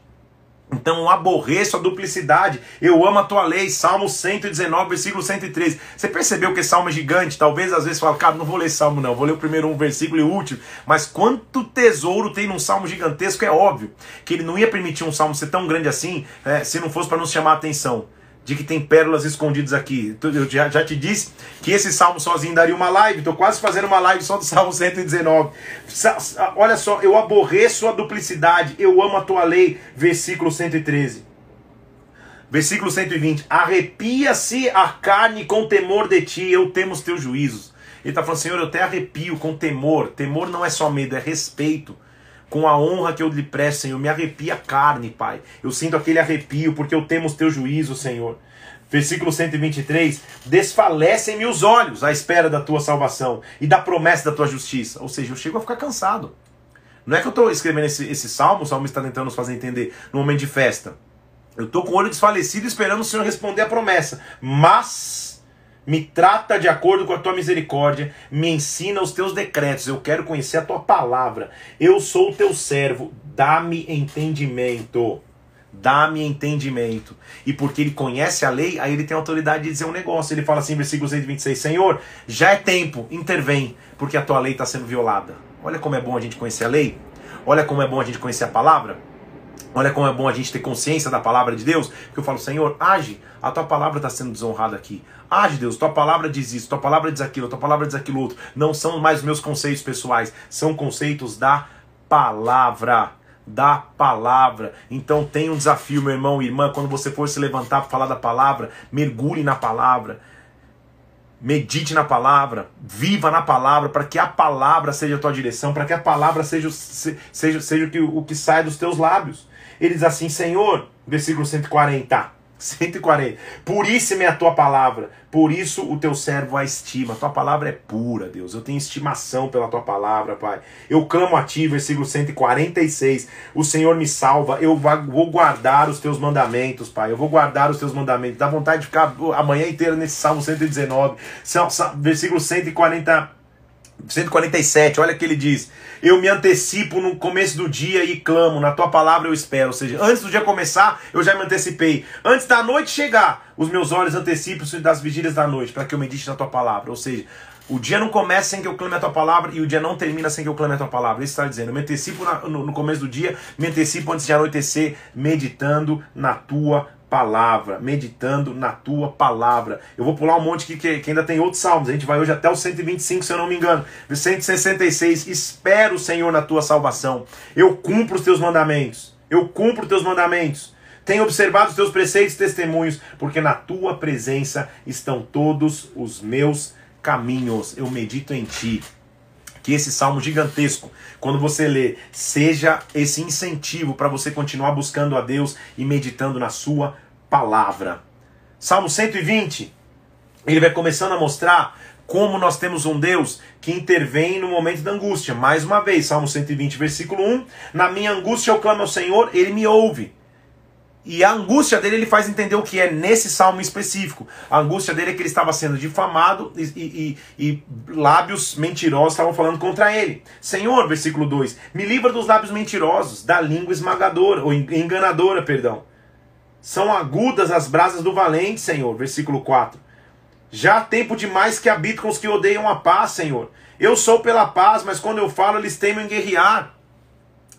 Então eu aborreço a duplicidade. Eu amo a tua lei. Salmo 119, versículo 113. Você percebeu que salmo é gigante? Talvez às vezes fala, cara, não vou ler salmo não, vou ler o primeiro um versículo e o último. Mas quanto tesouro tem num salmo gigantesco, é óbvio que ele não ia permitir um salmo ser tão grande assim é, se não fosse para nos chamar a atenção de que tem pérolas escondidas aqui. Eu já, já te disse que esse salmo sozinho daria uma live. Estou quase fazendo uma live só do salmo 119. Olha só, eu aborreço a duplicidade, eu amo a tua lei. Versículo 113. Versículo 120. Arrepia-se a carne com temor de ti, eu temo os teus juízos. Ele está falando, Senhor, eu até arrepio com temor. Temor não é só medo, é respeito com a honra que eu lhe presto, Senhor. Me arrepia a carne, Pai. Eu sinto aquele arrepio, porque eu temo os teus juízos, Senhor. Versículo 123: Desfalecem-me os olhos à espera da tua salvação e da promessa da tua justiça. Ou seja, eu chego a ficar cansado. Não é que eu estou escrevendo esse, esse salmo, o salmo está tentando nos fazer entender no momento de festa. Eu estou com o olho desfalecido esperando o Senhor responder a promessa. Mas me trata de acordo com a tua misericórdia, me ensina os teus decretos, eu quero conhecer a tua palavra. Eu sou o teu servo, dá-me entendimento. Dá-me entendimento. E porque ele conhece a lei, aí ele tem autoridade de dizer um negócio. Ele fala assim, versículo 126, Senhor, já é tempo, intervém, porque a tua lei está sendo violada. Olha como é bom a gente conhecer a lei. Olha como é bom a gente conhecer a palavra. Olha como é bom a gente ter consciência da palavra de Deus, porque eu falo, Senhor, age, a tua palavra está sendo desonrada aqui. Age, Deus, tua palavra diz isso, tua palavra diz aquilo, tua palavra diz aquilo outro. Não são mais meus conceitos pessoais, são conceitos da palavra. Da palavra. Então tem um desafio, meu irmão e irmã, quando você for se levantar para falar da palavra, mergulhe na palavra. Medite na palavra, viva na palavra, para que a palavra seja a tua direção, para que a palavra seja, seja, seja o, que, o que sai dos teus lábios. Ele diz assim: Senhor, versículo 140. 140. Puríssima é a tua palavra, por isso o teu servo a estima. A tua palavra é pura, Deus. Eu tenho estimação pela tua palavra, Pai. Eu clamo a ti, versículo 146. O Senhor me salva. Eu vou guardar os teus mandamentos, Pai. Eu vou guardar os teus mandamentos. Dá vontade de ficar a manhã inteira nesse Salmo 119. Versículo 140. 147, olha que ele diz: Eu me antecipo no começo do dia e clamo, na tua palavra eu espero. Ou seja, antes do dia começar, eu já me antecipei. Antes da noite chegar, os meus olhos antecipam-se das vigílias da noite, para que eu medite na tua palavra. Ou seja, o dia não começa sem que eu clame a tua palavra e o dia não termina sem que eu clame a tua palavra. Isso está dizendo. Eu me antecipo na, no, no começo do dia, me antecipo antes de anoitecer, meditando na tua palavra, meditando na tua palavra. Eu vou pular um monte aqui que, que, ainda tem outros salmos. A gente vai hoje até o 125, se eu não me engano. 166. Espero, Senhor, na tua salvação. Eu cumpro os teus mandamentos. Eu cumpro os teus mandamentos. Tenho observado os teus preceitos e testemunhos, porque na tua presença estão todos os meus caminhos. Eu medito em ti que esse salmo gigantesco, quando você lê, seja esse incentivo para você continuar buscando a Deus e meditando na sua palavra. Salmo 120, ele vai começando a mostrar como nós temos um Deus que intervém no momento da angústia. Mais uma vez, Salmo 120, versículo 1: Na minha angústia eu clamo ao Senhor, ele me ouve. E a angústia dele ele faz entender o que é nesse salmo específico. A angústia dele é que ele estava sendo difamado e, e, e lábios mentirosos estavam falando contra ele. Senhor, versículo 2, me livra dos lábios mentirosos, da língua esmagadora, ou enganadora, perdão. São agudas as brasas do valente, Senhor. Versículo 4. Já há tempo demais que habito com os que odeiam a paz, Senhor. Eu sou pela paz, mas quando eu falo, eles temem guerrear.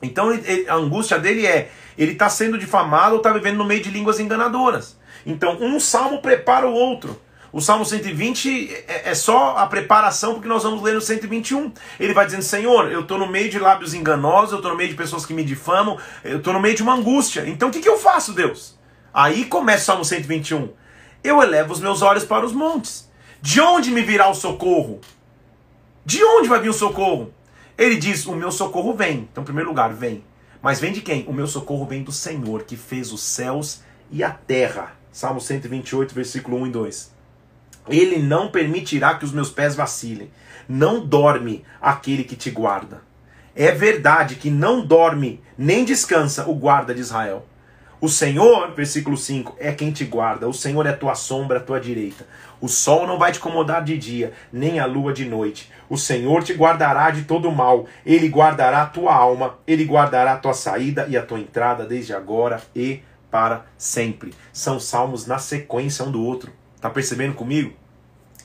Então ele, a angústia dele é: ele está sendo difamado ou está vivendo no meio de línguas enganadoras. Então um salmo prepara o outro. O Salmo 120 é, é só a preparação porque nós vamos ler no 121. Ele vai dizendo: Senhor, eu estou no meio de lábios enganosos, eu estou no meio de pessoas que me difamam, eu estou no meio de uma angústia. Então o que, que eu faço, Deus? Aí começa o Salmo 121. Eu elevo os meus olhos para os montes. De onde me virá o socorro? De onde vai vir o socorro? Ele diz: O meu socorro vem. Então, em primeiro lugar, vem. Mas vem de quem? O meu socorro vem do Senhor, que fez os céus e a terra. Salmo 128, versículo 1 e 2. Ele não permitirá que os meus pés vacilem. Não dorme aquele que te guarda. É verdade que não dorme nem descansa o guarda de Israel. O Senhor, versículo 5, é quem te guarda. O Senhor é tua sombra, a tua direita. O sol não vai te incomodar de dia, nem a lua de noite. O Senhor te guardará de todo mal. Ele guardará a tua alma. Ele guardará a tua saída e a tua entrada desde agora e para sempre. São salmos na sequência um do outro. Tá percebendo comigo?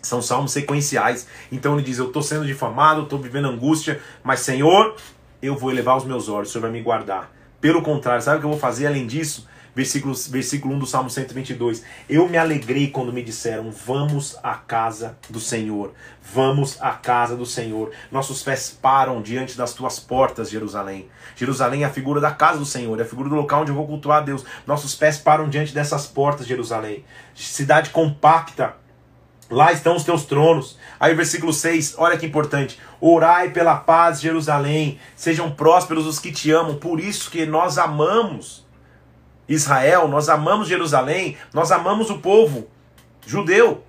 São salmos sequenciais. Então ele diz: Eu estou sendo difamado, estou vivendo angústia, mas Senhor, eu vou elevar os meus olhos, o Senhor vai me guardar. Pelo contrário, sabe o que eu vou fazer além disso? Versículo, versículo 1 do Salmo 122. Eu me alegrei quando me disseram: Vamos à casa do Senhor. Vamos à casa do Senhor. Nossos pés param diante das tuas portas, Jerusalém. Jerusalém é a figura da casa do Senhor, é a figura do local onde eu vou cultuar a Deus. Nossos pés param diante dessas portas, Jerusalém. Cidade compacta, Lá estão os teus tronos. Aí versículo 6, olha que importante. Orai pela paz, Jerusalém. Sejam prósperos os que te amam. Por isso que nós amamos Israel, nós amamos Jerusalém, nós amamos o povo judeu.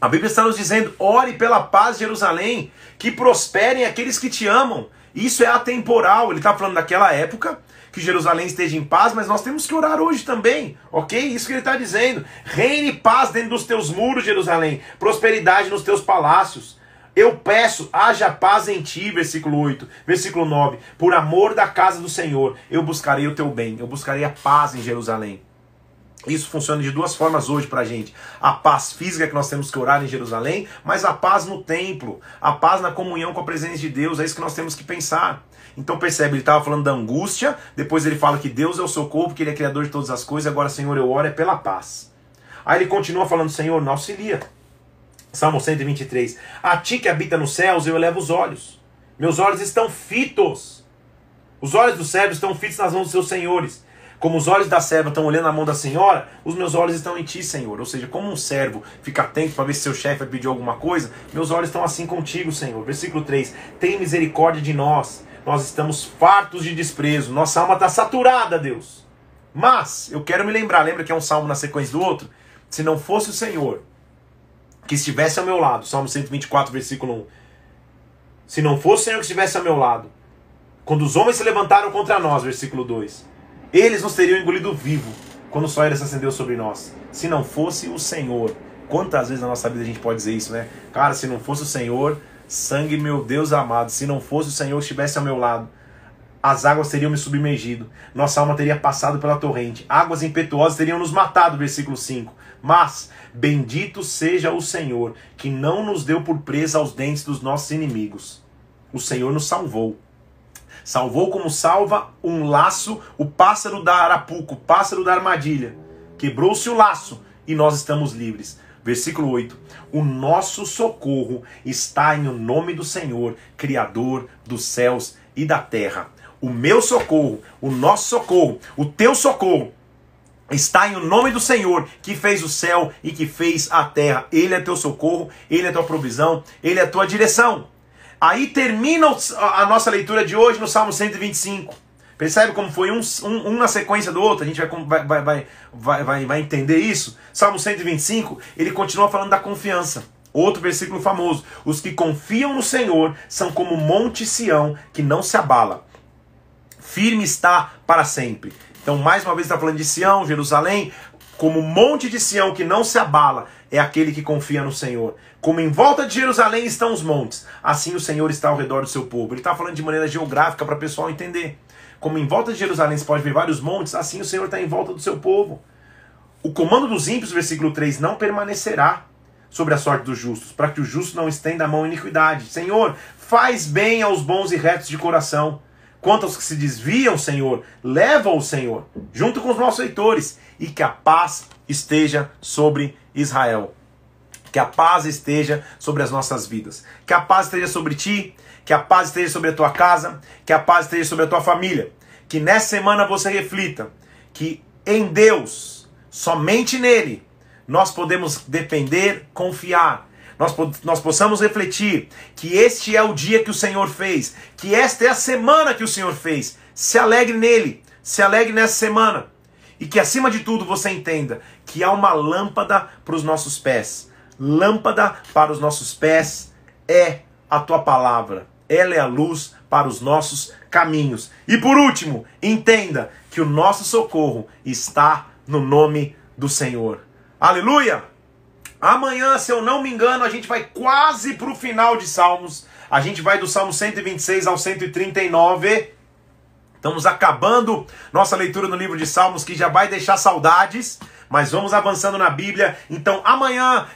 A Bíblia está nos dizendo: ore pela paz, Jerusalém, que prosperem aqueles que te amam. Isso é atemporal. Ele está falando daquela época que Jerusalém esteja em paz, mas nós temos que orar hoje também, ok? Isso que ele está dizendo. Reine paz dentro dos teus muros, Jerusalém, prosperidade nos teus palácios. Eu peço, haja paz em ti, versículo 8, versículo 9. Por amor da casa do Senhor, eu buscarei o teu bem, eu buscarei a paz em Jerusalém. Isso funciona de duas formas hoje pra gente. A paz física que nós temos que orar em Jerusalém, mas a paz no templo, a paz na comunhão com a presença de Deus, é isso que nós temos que pensar. Então percebe, ele estava falando da angústia, depois ele fala que Deus é o socorro, porque ele é criador de todas as coisas, agora, Senhor, eu oro é pela paz. Aí ele continua falando, Senhor, não auxilia. Salmo 123. A ti que habita nos céus, eu elevo os olhos. Meus olhos estão fitos. Os olhos dos servos estão fitos nas mãos dos seus senhores. Como os olhos da serva estão olhando na mão da senhora, os meus olhos estão em ti, Senhor. Ou seja, como um servo fica atento para ver se seu chefe vai pedir alguma coisa, meus olhos estão assim contigo, Senhor. Versículo 3: Tem misericórdia de nós nós estamos fartos de desprezo, nossa alma está saturada, Deus. Mas, eu quero me lembrar, lembra que é um salmo na sequência do outro? Se não fosse o Senhor que estivesse ao meu lado, Salmo 124, versículo 1. Se não fosse o Senhor que estivesse ao meu lado, quando os homens se levantaram contra nós, versículo 2, eles nos teriam engolido vivo quando o sol se acendeu sobre nós. Se não fosse o Senhor, quantas vezes na nossa vida a gente pode dizer isso, né? Cara, se não fosse o Senhor, Sangue, meu Deus amado, se não fosse o Senhor que estivesse ao meu lado, as águas teriam me submergido, nossa alma teria passado pela torrente, águas impetuosas teriam nos matado, versículo 5. Mas, bendito seja o Senhor, que não nos deu por presa aos dentes dos nossos inimigos. O Senhor nos salvou. Salvou como salva um laço o pássaro da arapuca, o pássaro da armadilha. Quebrou-se o laço e nós estamos livres. Versículo 8: O nosso socorro está em o nome do Senhor, Criador dos céus e da terra. O meu socorro, o nosso socorro, o teu socorro está em o nome do Senhor, que fez o céu e que fez a terra. Ele é teu socorro, ele é tua provisão, ele é tua direção. Aí termina a nossa leitura de hoje no Salmo 125. Percebe como foi um, um, um, na sequência do outro? A gente vai, vai, vai, vai, vai, vai entender isso. Salmo 125, ele continua falando da confiança. Outro versículo famoso: Os que confiam no Senhor são como Monte Sião, que não se abala. Firme está para sempre. Então, mais uma vez, está falando de Sião, Jerusalém, como monte de Sião que não se abala, é aquele que confia no Senhor. Como em volta de Jerusalém estão os montes, assim o Senhor está ao redor do seu povo. Ele está falando de maneira geográfica para o pessoal entender. Como em volta de Jerusalém se pode ver vários montes, assim o Senhor está em volta do seu povo. o comando dos ímpios, versículo 3, não permanecerá sobre a sorte dos justos, para que o justo não estenda a mão em iniquidade. Senhor, faz bem aos bons e retos de coração. Quanto aos que se desviam, Senhor, leva-o, Senhor, junto com os nossos leitores, e que a paz esteja sobre Israel. Que a paz esteja sobre as nossas vidas. Que a paz esteja sobre ti, que a paz esteja sobre a tua casa, que a paz esteja sobre a tua família. Que nessa semana você reflita que em Deus, somente nele, nós podemos depender, confiar. Nós, nós possamos refletir que este é o dia que o Senhor fez, que esta é a semana que o Senhor fez. Se alegre nele, se alegre nessa semana. E que acima de tudo você entenda que há uma lâmpada para os nossos pés. Lâmpada para os nossos pés é a tua palavra. Ela é a luz para os nossos caminhos. E por último, entenda que o nosso socorro está no nome do Senhor. Aleluia! Amanhã, se eu não me engano, a gente vai quase para o final de Salmos. A gente vai do Salmo 126 ao 139. Estamos acabando nossa leitura no livro de Salmos, que já vai deixar saudades, mas vamos avançando na Bíblia. Então, amanhã,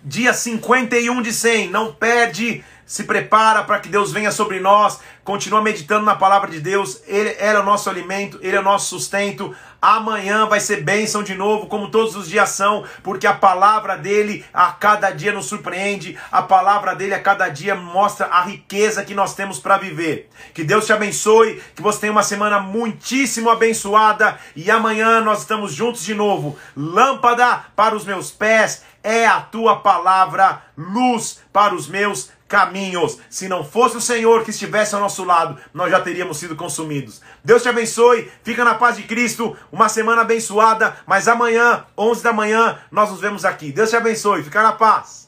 dia 51 de 100, não perde se prepara para que Deus venha sobre nós, continua meditando na palavra de Deus, ele, ele, é o nosso alimento, Ele é o nosso sustento. Amanhã vai ser bênção de novo, como todos os dias são, porque a palavra dele a cada dia nos surpreende, a palavra dele a cada dia mostra a riqueza que nós temos para viver. Que Deus te abençoe, que você tenha uma semana muitíssimo abençoada e amanhã nós estamos juntos de novo. Lâmpada para os meus pés é a tua palavra, luz para os meus caminhos. Se não fosse o Senhor que estivesse ao nosso lado, nós já teríamos sido consumidos. Deus te abençoe, fica na paz de Cristo, uma semana abençoada, mas amanhã, 11 da manhã, nós nos vemos aqui. Deus te abençoe, fica na paz.